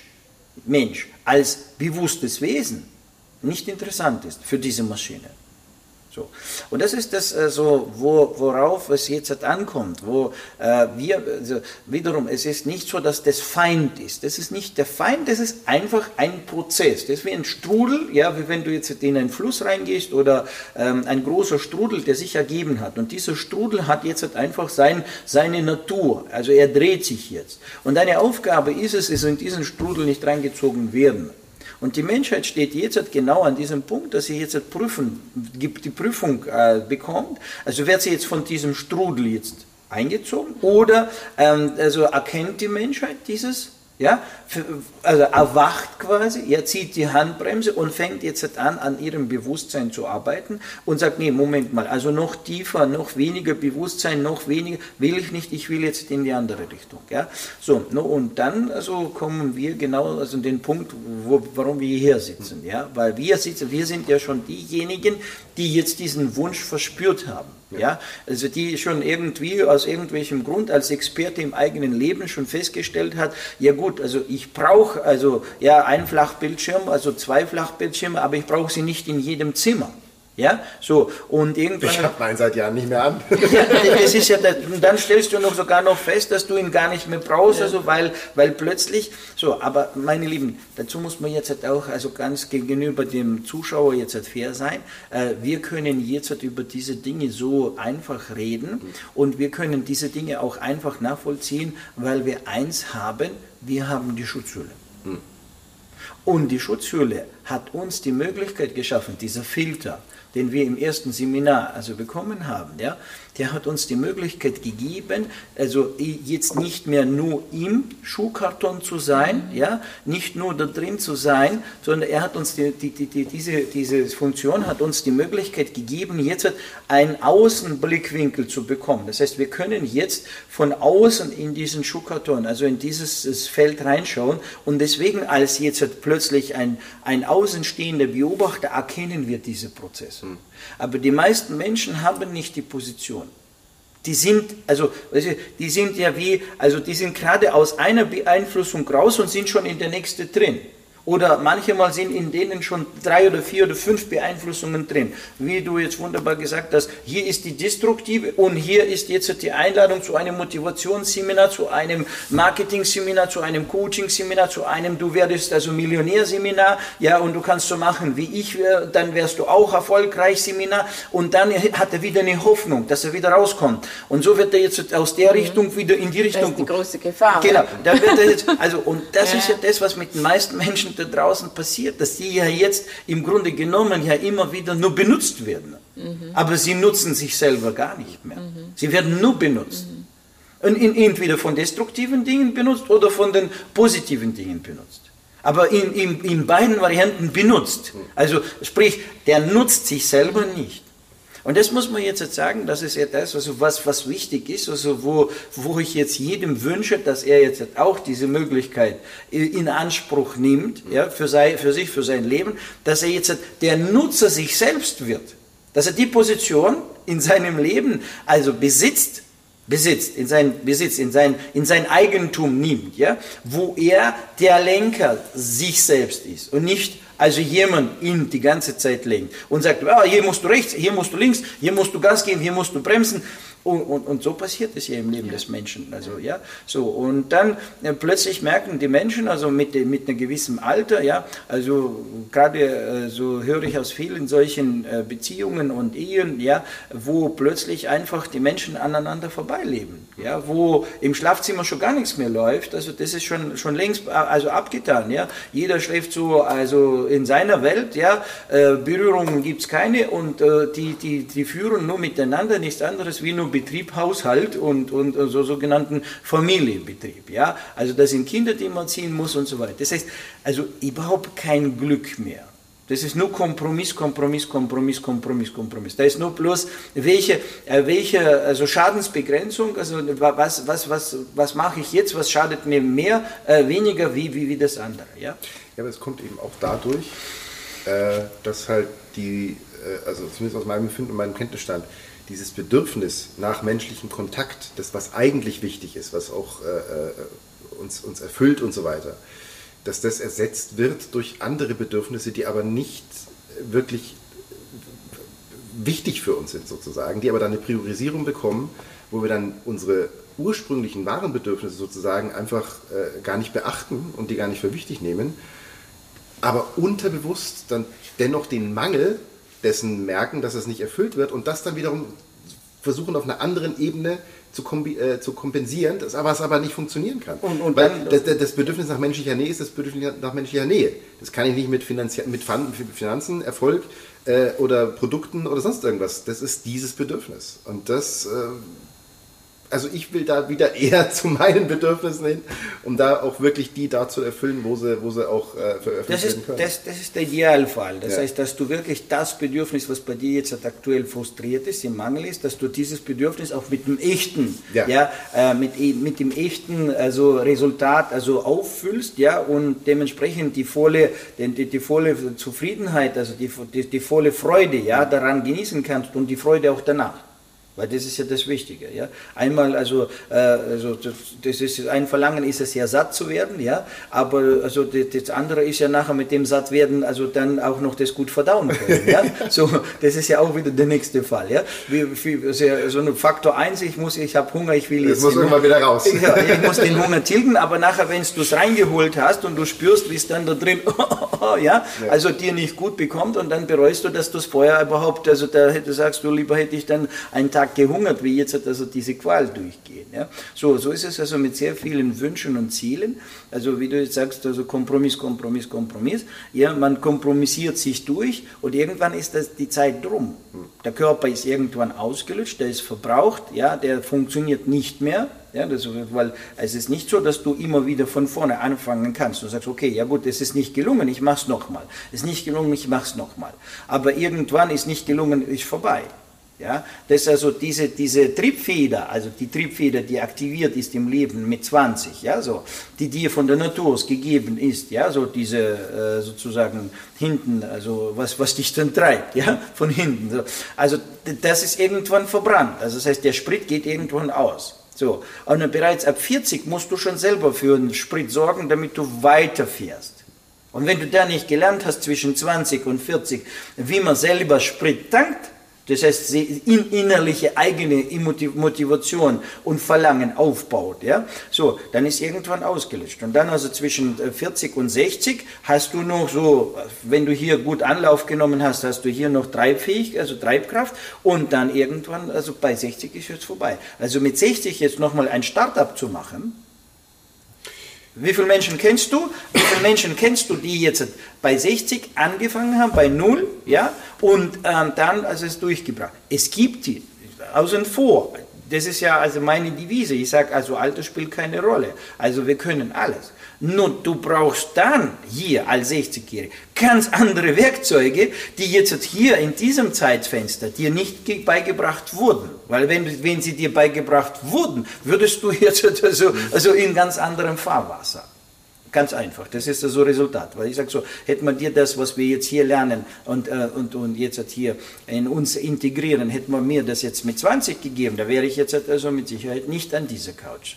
Mensch als bewusstes Wesen nicht interessant ist für diese Maschine. So. Und das ist das, äh, so, wo, worauf es jetzt ankommt, wo äh, wir, also wiederum, es ist nicht so, dass das Feind ist. Das ist nicht der Feind, das ist einfach ein Prozess. Das ist wie ein Strudel, ja, wie wenn du jetzt in einen Fluss reingehst oder ähm, ein großer Strudel, der sich ergeben hat. Und dieser Strudel hat jetzt halt einfach sein, seine Natur, also er dreht sich jetzt. Und deine Aufgabe ist es, ist in diesen Strudel nicht reingezogen werden. Und die Menschheit steht jetzt halt genau an diesem Punkt, dass sie jetzt halt prüfen, die Prüfung äh, bekommt. Also wird sie jetzt von diesem Strudel jetzt eingezogen oder ähm, also erkennt die Menschheit dieses ja, also erwacht quasi, er zieht die Handbremse und fängt jetzt an, an ihrem Bewusstsein zu arbeiten und sagt, nee, Moment mal, also noch tiefer, noch weniger Bewusstsein, noch weniger, will ich nicht, ich will jetzt in die andere Richtung. Ja, so, no, und dann also kommen wir genau also den Punkt, wo, warum wir hier sitzen, ja, weil wir sitzen, wir sind ja schon diejenigen, die jetzt diesen Wunsch verspürt haben. Ja, also die schon irgendwie aus irgendwelchem Grund als Experte im eigenen Leben schon festgestellt hat, ja gut, also ich brauche also ja ein Flachbildschirm, also zwei Flachbildschirme, aber ich brauche sie nicht in jedem Zimmer. Ja, so und irgendwann. Ich habe meinen seit Jahren nicht mehr an. ja, das ist ja, das, und dann stellst du noch sogar noch fest, dass du ihn gar nicht mehr brauchst, ja. also weil, weil plötzlich, so, aber meine Lieben, dazu muss man jetzt halt auch, also ganz gegenüber dem Zuschauer jetzt halt fair sein. Äh, wir können jetzt halt über diese Dinge so einfach reden mhm. und wir können diese Dinge auch einfach nachvollziehen, weil wir eins haben, wir haben die Schutzhülle. Mhm. Und die Schutzhülle hat uns die Möglichkeit geschaffen, dieser Filter, den wir im ersten Seminar also bekommen haben, ja, der hat uns die Möglichkeit gegeben, also jetzt nicht mehr nur im Schuhkarton zu sein, ja, nicht nur da drin zu sein, sondern er hat uns die, die, die, diese, diese Funktion hat uns die Möglichkeit gegeben, jetzt einen Außenblickwinkel zu bekommen. Das heißt, wir können jetzt von außen in diesen Schuhkarton, also in dieses Feld reinschauen und deswegen als jetzt plötzlich ein, ein außenstehender Beobachter erkennen wir diese Prozesse. Hm. Aber die meisten Menschen haben nicht die Position. Die sind, also, die sind ja wie, also die sind gerade aus einer Beeinflussung raus und sind schon in der nächste drin. Oder manchmal sind in denen schon drei oder vier oder fünf Beeinflussungen drin. Wie du jetzt wunderbar gesagt hast, hier ist die destruktive und hier ist jetzt die Einladung zu einem Motivationsseminar, zu einem Marketing-Seminar, zu einem Coaching-Seminar, zu einem Du werdest also Millionärseminar, ja, und du kannst so machen wie ich, dann wärst du auch erfolgreich Seminar und dann hat er wieder eine Hoffnung, dass er wieder rauskommt. Und so wird er jetzt aus der mhm. Richtung wieder in die Richtung. Das ist die große Gefahr. Genau, da wird er jetzt, also, und das ja. ist ja das, was mit den meisten Menschen da draußen passiert, dass die ja jetzt im Grunde genommen ja immer wieder nur benutzt werden. Mhm. Aber sie nutzen sich selber gar nicht mehr. Mhm. Sie werden nur benutzt. Mhm. Und in, entweder von destruktiven Dingen benutzt oder von den positiven Dingen benutzt. Aber in, in, in beiden Varianten benutzt. Mhm. Also sprich, der nutzt sich selber nicht. Und das muss man jetzt sagen, das ist ja das, also was, was wichtig ist, also wo, wo ich jetzt jedem wünsche, dass er jetzt auch diese Möglichkeit in Anspruch nimmt, ja, für, sei, für sich, für sein Leben, dass er jetzt der Nutzer sich selbst wird. Dass er die Position in seinem Leben also besitzt, besitzt, in sein Besitz, in sein, in sein Eigentum nimmt, ja, wo er der Lenker sich selbst ist und nicht also jemand ihn die ganze Zeit lenkt und sagt, ah, hier musst du rechts, hier musst du links, hier musst du Gas geben, hier musst du bremsen. Und, und, und so passiert es ja im Leben des Menschen. Also, ja, so. Und dann äh, plötzlich merken die Menschen, also mit, mit einem gewissen Alter, ja, also gerade äh, so höre ich aus vielen solchen äh, Beziehungen und Ehen, ja, wo plötzlich einfach die Menschen aneinander vorbeileben, ja, wo im Schlafzimmer schon gar nichts mehr läuft. Also das ist schon, schon längst äh, also abgetan, ja. Jeder schläft so, also in seiner Welt, ja, äh, Berührungen gibt es keine und äh, die, die, die führen nur miteinander nichts anderes wie nur Betrieb, Haushalt und, und so sogenannten Familienbetrieb. Ja? Also da sind Kinder, die man ziehen muss und so weiter. Das heißt, also überhaupt kein Glück mehr. Das ist nur Kompromiss, Kompromiss, Kompromiss, Kompromiss, Kompromiss. Da ist nur bloß, welche, äh, welche also Schadensbegrenzung, also was, was, was, was mache ich jetzt, was schadet mir mehr, äh, weniger wie, wie, wie das andere. Ja? ja, aber es kommt eben auch dadurch, äh, dass halt die, äh, also zumindest aus meinem Empfinden und meinem Kenntnisstand, dieses Bedürfnis nach menschlichem Kontakt, das was eigentlich wichtig ist, was auch äh, äh, uns, uns erfüllt und so weiter, dass das ersetzt wird durch andere Bedürfnisse, die aber nicht wirklich wichtig für uns sind sozusagen, die aber dann eine Priorisierung bekommen, wo wir dann unsere ursprünglichen wahren Bedürfnisse sozusagen einfach äh, gar nicht beachten und die gar nicht für wichtig nehmen, aber unterbewusst dann dennoch den Mangel dessen merken, dass es nicht erfüllt wird und das dann wiederum versuchen auf einer anderen Ebene zu, äh, zu kompensieren, das aber, was aber nicht funktionieren kann. Und, und Weil das, das, Bedürfnis nach menschlicher Nähe ist das Bedürfnis nach menschlicher Nähe. Das kann ich nicht mit, Finanzi mit Finanzen, Erfolg äh, oder Produkten oder sonst irgendwas. Das ist dieses Bedürfnis. Und das äh, also ich will da wieder eher zu meinen Bedürfnissen hin, um da auch wirklich die da zu erfüllen, wo sie, wo sie auch äh, veröffentlicht das ist, werden können. Das, das ist der Idealfall. Das ja. heißt, dass du wirklich das Bedürfnis, was bei dir jetzt aktuell frustriert ist, im Mangel ist, dass du dieses Bedürfnis auch mit dem echten, ja, ja äh, mit, mit dem echten also Resultat also auffüllst, ja, und dementsprechend die volle, die, die, die volle Zufriedenheit, also die, die, die volle Freude, ja, daran genießen kannst und die Freude auch danach. Weil das ist ja das Wichtige. Ja? Einmal, also, äh, also das ist, ein Verlangen ist es ja satt zu werden, ja, aber also das, das andere ist ja nachher mit dem satt werden, also dann auch noch das gut verdauen können. ja? So, das ist ja auch wieder der nächste Fall. Ja? Wie, wie, also so ein Faktor 1, ich muss, ich habe Hunger, ich will jetzt. jetzt muss irgendwann wieder raus. Ja, ich muss den Hunger tilgen, aber nachher, wenn du es reingeholt hast und du spürst, wie es dann da drin, ja? ja, also dir nicht gut bekommt und dann bereust du, dass du es vorher überhaupt, also da hätte, sagst du, lieber hätte ich dann einen Tag Tag gehungert, wie jetzt also diese Qual durchgehen. Ja? So, so ist es also mit sehr vielen Wünschen und Zielen. Also wie du jetzt sagst, also Kompromiss, Kompromiss, Kompromiss. Ja, man kompromissiert sich durch und irgendwann ist das die Zeit drum. Der Körper ist irgendwann ausgelutscht, der ist verbraucht, ja, der funktioniert nicht mehr. Ja, das, weil es ist nicht so, dass du immer wieder von vorne anfangen kannst. Du sagst, okay, ja gut, es ist nicht gelungen, ich mach's nochmal. Es ist nicht gelungen, ich mach's nochmal. Aber irgendwann ist nicht gelungen, ist vorbei. Ja, das ist also diese, diese Triebfeder, also die Triebfeder, die aktiviert ist im Leben mit 20, ja, so, die dir von der Natur gegeben ist, ja, so diese äh, sozusagen hinten, also was, was dich dann treibt, ja, von hinten. So. Also das ist irgendwann verbrannt, also das heißt, der Sprit geht irgendwann aus. So, und bereits ab 40 musst du schon selber für den Sprit sorgen, damit du weiterfährst. Und wenn du da nicht gelernt hast zwischen 20 und 40, wie man selber Sprit tankt, das heißt, in innerliche eigene Motivation und Verlangen aufbaut, ja, so, dann ist irgendwann ausgelöscht. Und dann also zwischen 40 äh, und 60 hast du noch so, wenn du hier gut Anlauf genommen hast, hast du hier noch Treibfähig, also Treibkraft und dann irgendwann, also bei 60 ist jetzt vorbei. Also mit 60 jetzt nochmal ein Startup zu machen, wie viele Menschen kennst du? Wie viele Menschen kennst du, die jetzt bei 60 angefangen haben, bei 0, ja, und ähm, dann also es durchgebracht? Es gibt die, außen vor, das ist ja also meine Devise. Ich sage also, Alter spielt keine Rolle. Also wir können alles. Nur du brauchst dann hier als 60-Jährige ganz andere Werkzeuge, die jetzt hier in diesem Zeitfenster dir nicht beigebracht wurden. Weil wenn, wenn sie dir beigebracht wurden, würdest du jetzt also, also in ganz anderem Fahrwasser. Ganz einfach, das ist das Resultat. Weil ich sage so, hätte man dir das, was wir jetzt hier lernen und, äh, und, und jetzt hier in uns integrieren, hätte man mir das jetzt mit 20 gegeben, da wäre ich jetzt also mit Sicherheit nicht an dieser Couch.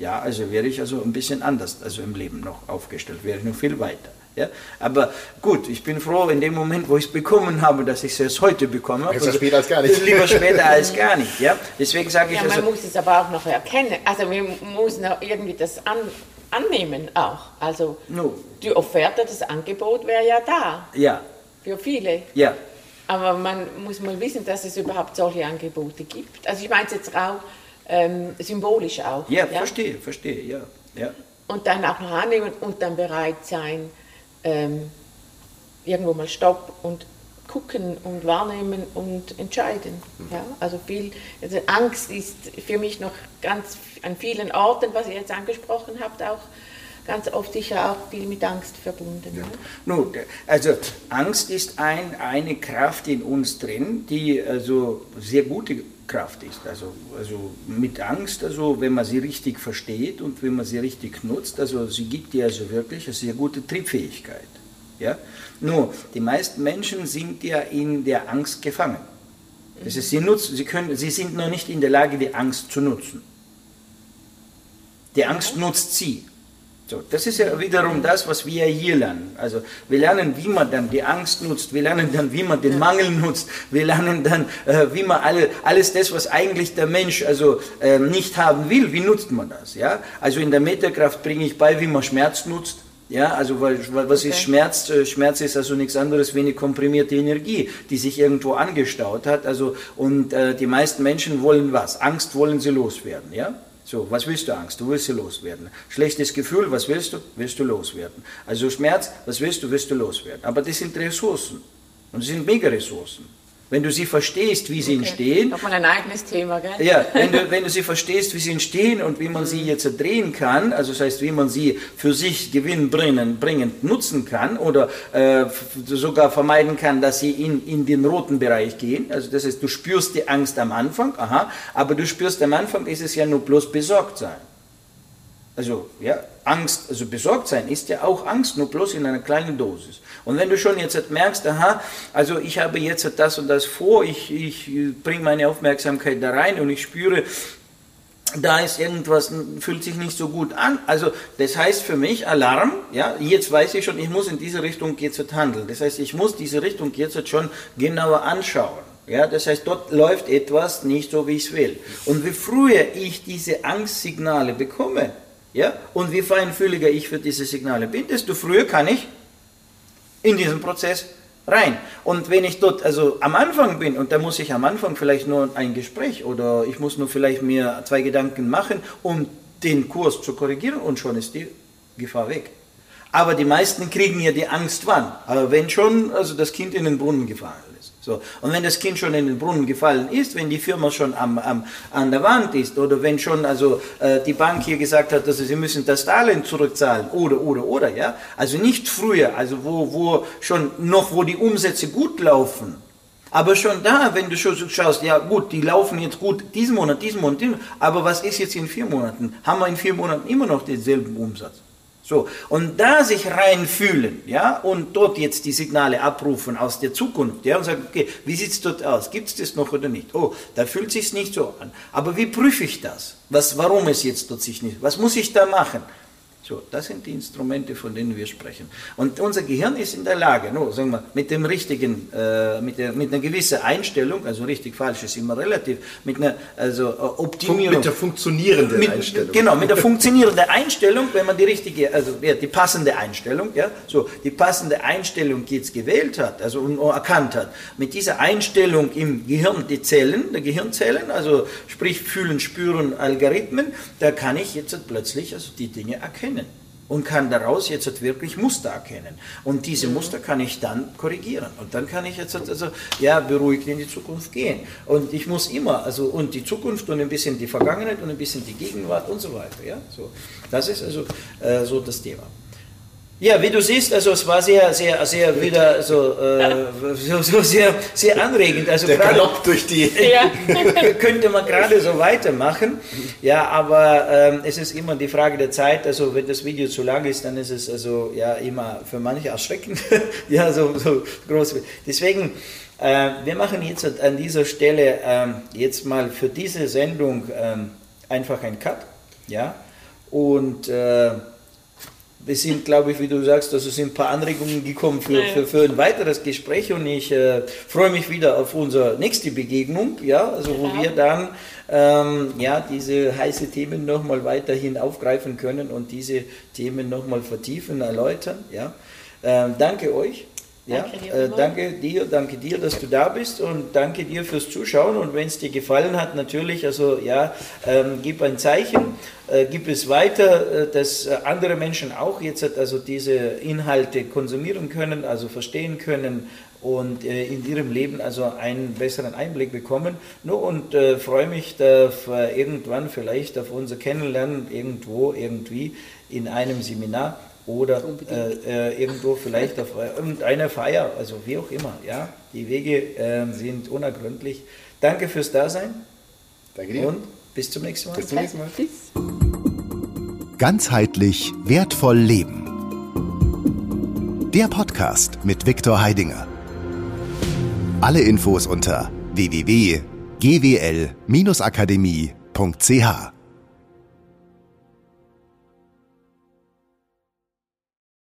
Ja, also wäre ich also ein bisschen anders also im Leben noch aufgestellt, wäre ich noch viel weiter. Ja? Aber gut, ich bin froh in dem Moment, wo ich es bekommen habe, dass ich es heute bekommen habe. Besser später als gar nicht. Lieber später als gar nicht. Ja? Deswegen sage ich ja, man also, muss es aber auch noch erkennen. Also wir müssen irgendwie das an, annehmen auch. Also no. die Offerte, das Angebot wäre ja da. Ja. Für viele. Ja. Aber man muss mal wissen, dass es überhaupt solche Angebote gibt. Also ich meine es jetzt auch ähm, symbolisch auch. Ja, ja, verstehe, verstehe, ja. ja. Und dann auch noch annehmen und dann bereit sein, ähm, irgendwo mal Stopp und gucken und wahrnehmen und entscheiden. Ja, also viel, also Angst ist für mich noch ganz an vielen Orten, was ihr jetzt angesprochen habt, auch ganz oft sicher auch viel mit Angst verbunden. Ja. Nun, also Angst ist ein, eine Kraft in uns drin, die also sehr gute Kraft ist. Also, also mit Angst, also wenn man sie richtig versteht und wenn man sie richtig nutzt, also sie gibt dir also wirklich eine sehr gute Triebfähigkeit. Ja? Nur, die meisten Menschen sind ja in der Angst gefangen. Das ist, sie, nutzen, sie, können, sie sind noch nicht in der Lage, die Angst zu nutzen. Die Angst nutzt sie. So, das ist ja wiederum das, was wir hier lernen. Also wir lernen, wie man dann die Angst nutzt, wir lernen dann, wie man den Mangel nutzt, wir lernen dann, äh, wie man alle, alles das, was eigentlich der Mensch also äh, nicht haben will, wie nutzt man das? Ja? Also in der Metakraft bringe ich bei, wie man Schmerz nutzt, ja, also weil, was ist Schmerz? Äh, Schmerz ist also nichts anderes wie eine komprimierte Energie, die sich irgendwo angestaut hat. Also und äh, die meisten Menschen wollen was? Angst wollen sie loswerden, ja? So, was willst du Angst? Du willst sie loswerden. Schlechtes Gefühl, was willst du? Willst du loswerden. Also Schmerz, was willst du? Willst du loswerden. Aber das sind Ressourcen. Und das sind Mega-Ressourcen. Wenn du sie verstehst, wie sie okay. entstehen. Nochmal ein eigenes Thema, gell? Ja, wenn du, wenn du sie verstehst, wie sie entstehen und wie man sie jetzt drehen kann, also das heißt, wie man sie für sich gewinnbringend nutzen kann oder äh, sogar vermeiden kann, dass sie in, in den roten Bereich gehen. Also das heißt, du spürst die Angst am Anfang, aha, aber du spürst am Anfang, ist es ja nur bloß besorgt sein. Also, ja, Angst, also besorgt sein ist ja auch Angst, nur bloß in einer kleinen Dosis. Und wenn du schon jetzt merkst, aha, also ich habe jetzt das und das vor, ich, ich bringe meine Aufmerksamkeit da rein und ich spüre, da ist irgendwas, fühlt sich nicht so gut an. Also das heißt für mich Alarm, ja, jetzt weiß ich schon, ich muss in diese Richtung jetzt handeln. Das heißt, ich muss diese Richtung jetzt schon genauer anschauen. Ja, das heißt, dort läuft etwas nicht so, wie ich es will. Und wie früher ich diese Angstsignale bekomme, ja, und wie feinfühliger ich für diese Signale bin, desto früher kann ich in diesen Prozess rein. Und wenn ich dort also am Anfang bin, und da muss ich am Anfang vielleicht nur ein Gespräch oder ich muss nur vielleicht mir zwei Gedanken machen, um den Kurs zu korrigieren und schon ist die Gefahr weg. Aber die meisten kriegen ja die Angst wann? Aber wenn schon also das Kind in den Brunnen gefallen. So. Und wenn das Kind schon in den Brunnen gefallen ist, wenn die Firma schon am, am, an der Wand ist oder wenn schon also äh, die Bank hier gesagt hat, dass sie müssen das Darlehen zurückzahlen oder oder oder ja, also nicht früher, also wo, wo schon noch wo die Umsätze gut laufen, aber schon da, wenn du schon schaust, ja gut, die laufen jetzt gut diesen Monat, diesen Monat, diesen Monat, aber was ist jetzt in vier Monaten? Haben wir in vier Monaten immer noch denselben Umsatz? So, und da sich reinfühlen, ja, und dort jetzt die Signale abrufen aus der Zukunft, ja, und sagen, okay, wie sieht es dort aus? Gibt es das noch oder nicht? Oh, da fühlt sich nicht so an. Aber wie prüfe ich das? Was, warum es jetzt dort sich nicht? Was muss ich da machen? So, das sind die Instrumente, von denen wir sprechen. Und unser Gehirn ist in der Lage, no, sagen wir, mit dem richtigen, äh, mit, der, mit einer gewissen Einstellung, also richtig, falsch ist immer relativ, mit einer also, äh, Optimierung. Mit der funktionierenden mit, Einstellung. Genau, mit der funktionierenden Einstellung, wenn man die richtige, also ja, die passende Einstellung, ja, so, die passende Einstellung jetzt gewählt hat, also und erkannt hat, mit dieser Einstellung im Gehirn, die Zellen, der Gehirnzellen, also sprich fühlen, spüren, Algorithmen, da kann ich jetzt plötzlich also die Dinge erkennen. Und kann daraus jetzt wirklich Muster erkennen. Und diese mhm. Muster kann ich dann korrigieren. Und dann kann ich jetzt also, ja, beruhigt in die Zukunft gehen. Und ich muss immer, also, und die Zukunft und ein bisschen die Vergangenheit und ein bisschen die Gegenwart und so weiter, ja, so. Das ist also äh, so das Thema. Ja, wie du siehst, also es war sehr, sehr, sehr wieder so, äh, so, so, sehr, sehr anregend. Also Der grade, Galopp durch die. Ja. könnte man gerade so weitermachen. Ja, aber ähm, es ist immer die Frage der Zeit. Also wenn das Video zu lang ist, dann ist es also ja immer für manche erschreckend. ja, so, so groß. Deswegen, äh, wir machen jetzt an dieser Stelle ähm, jetzt mal für diese Sendung ähm, einfach einen Cut. Ja, und äh, es sind, glaube ich, wie du sagst, also sind ein paar Anregungen gekommen für, für, für ein weiteres Gespräch und ich äh, freue mich wieder auf unsere nächste Begegnung, ja, also wo ja. wir dann ähm, ja, diese heiße Themen nochmal weiterhin aufgreifen können und diese Themen nochmal vertiefen, erläutern, ja. Ähm, danke euch. Ja, danke, dir, äh, danke dir, danke dir, dass du da bist und danke dir fürs Zuschauen. Und wenn es dir gefallen hat, natürlich, also ja, ähm, gib ein Zeichen, äh, gib es weiter, äh, dass äh, andere Menschen auch jetzt also diese Inhalte konsumieren können, also verstehen können und äh, in ihrem Leben also einen besseren Einblick bekommen. Nur und äh, freue mich auf irgendwann vielleicht auf unser Kennenlernen irgendwo irgendwie in einem Seminar oder äh, äh, irgendwo vielleicht auf irgendeiner Feier, also wie auch immer. Ja, die Wege äh, sind unergründlich. Danke fürs Dasein. Danke dir. Und bis zum nächsten Mal. Bis zum nächsten Mal. Tschüss. Ganzheitlich wertvoll leben. Der Podcast mit Viktor Heidinger. Alle Infos unter www.gwl-akademie.ch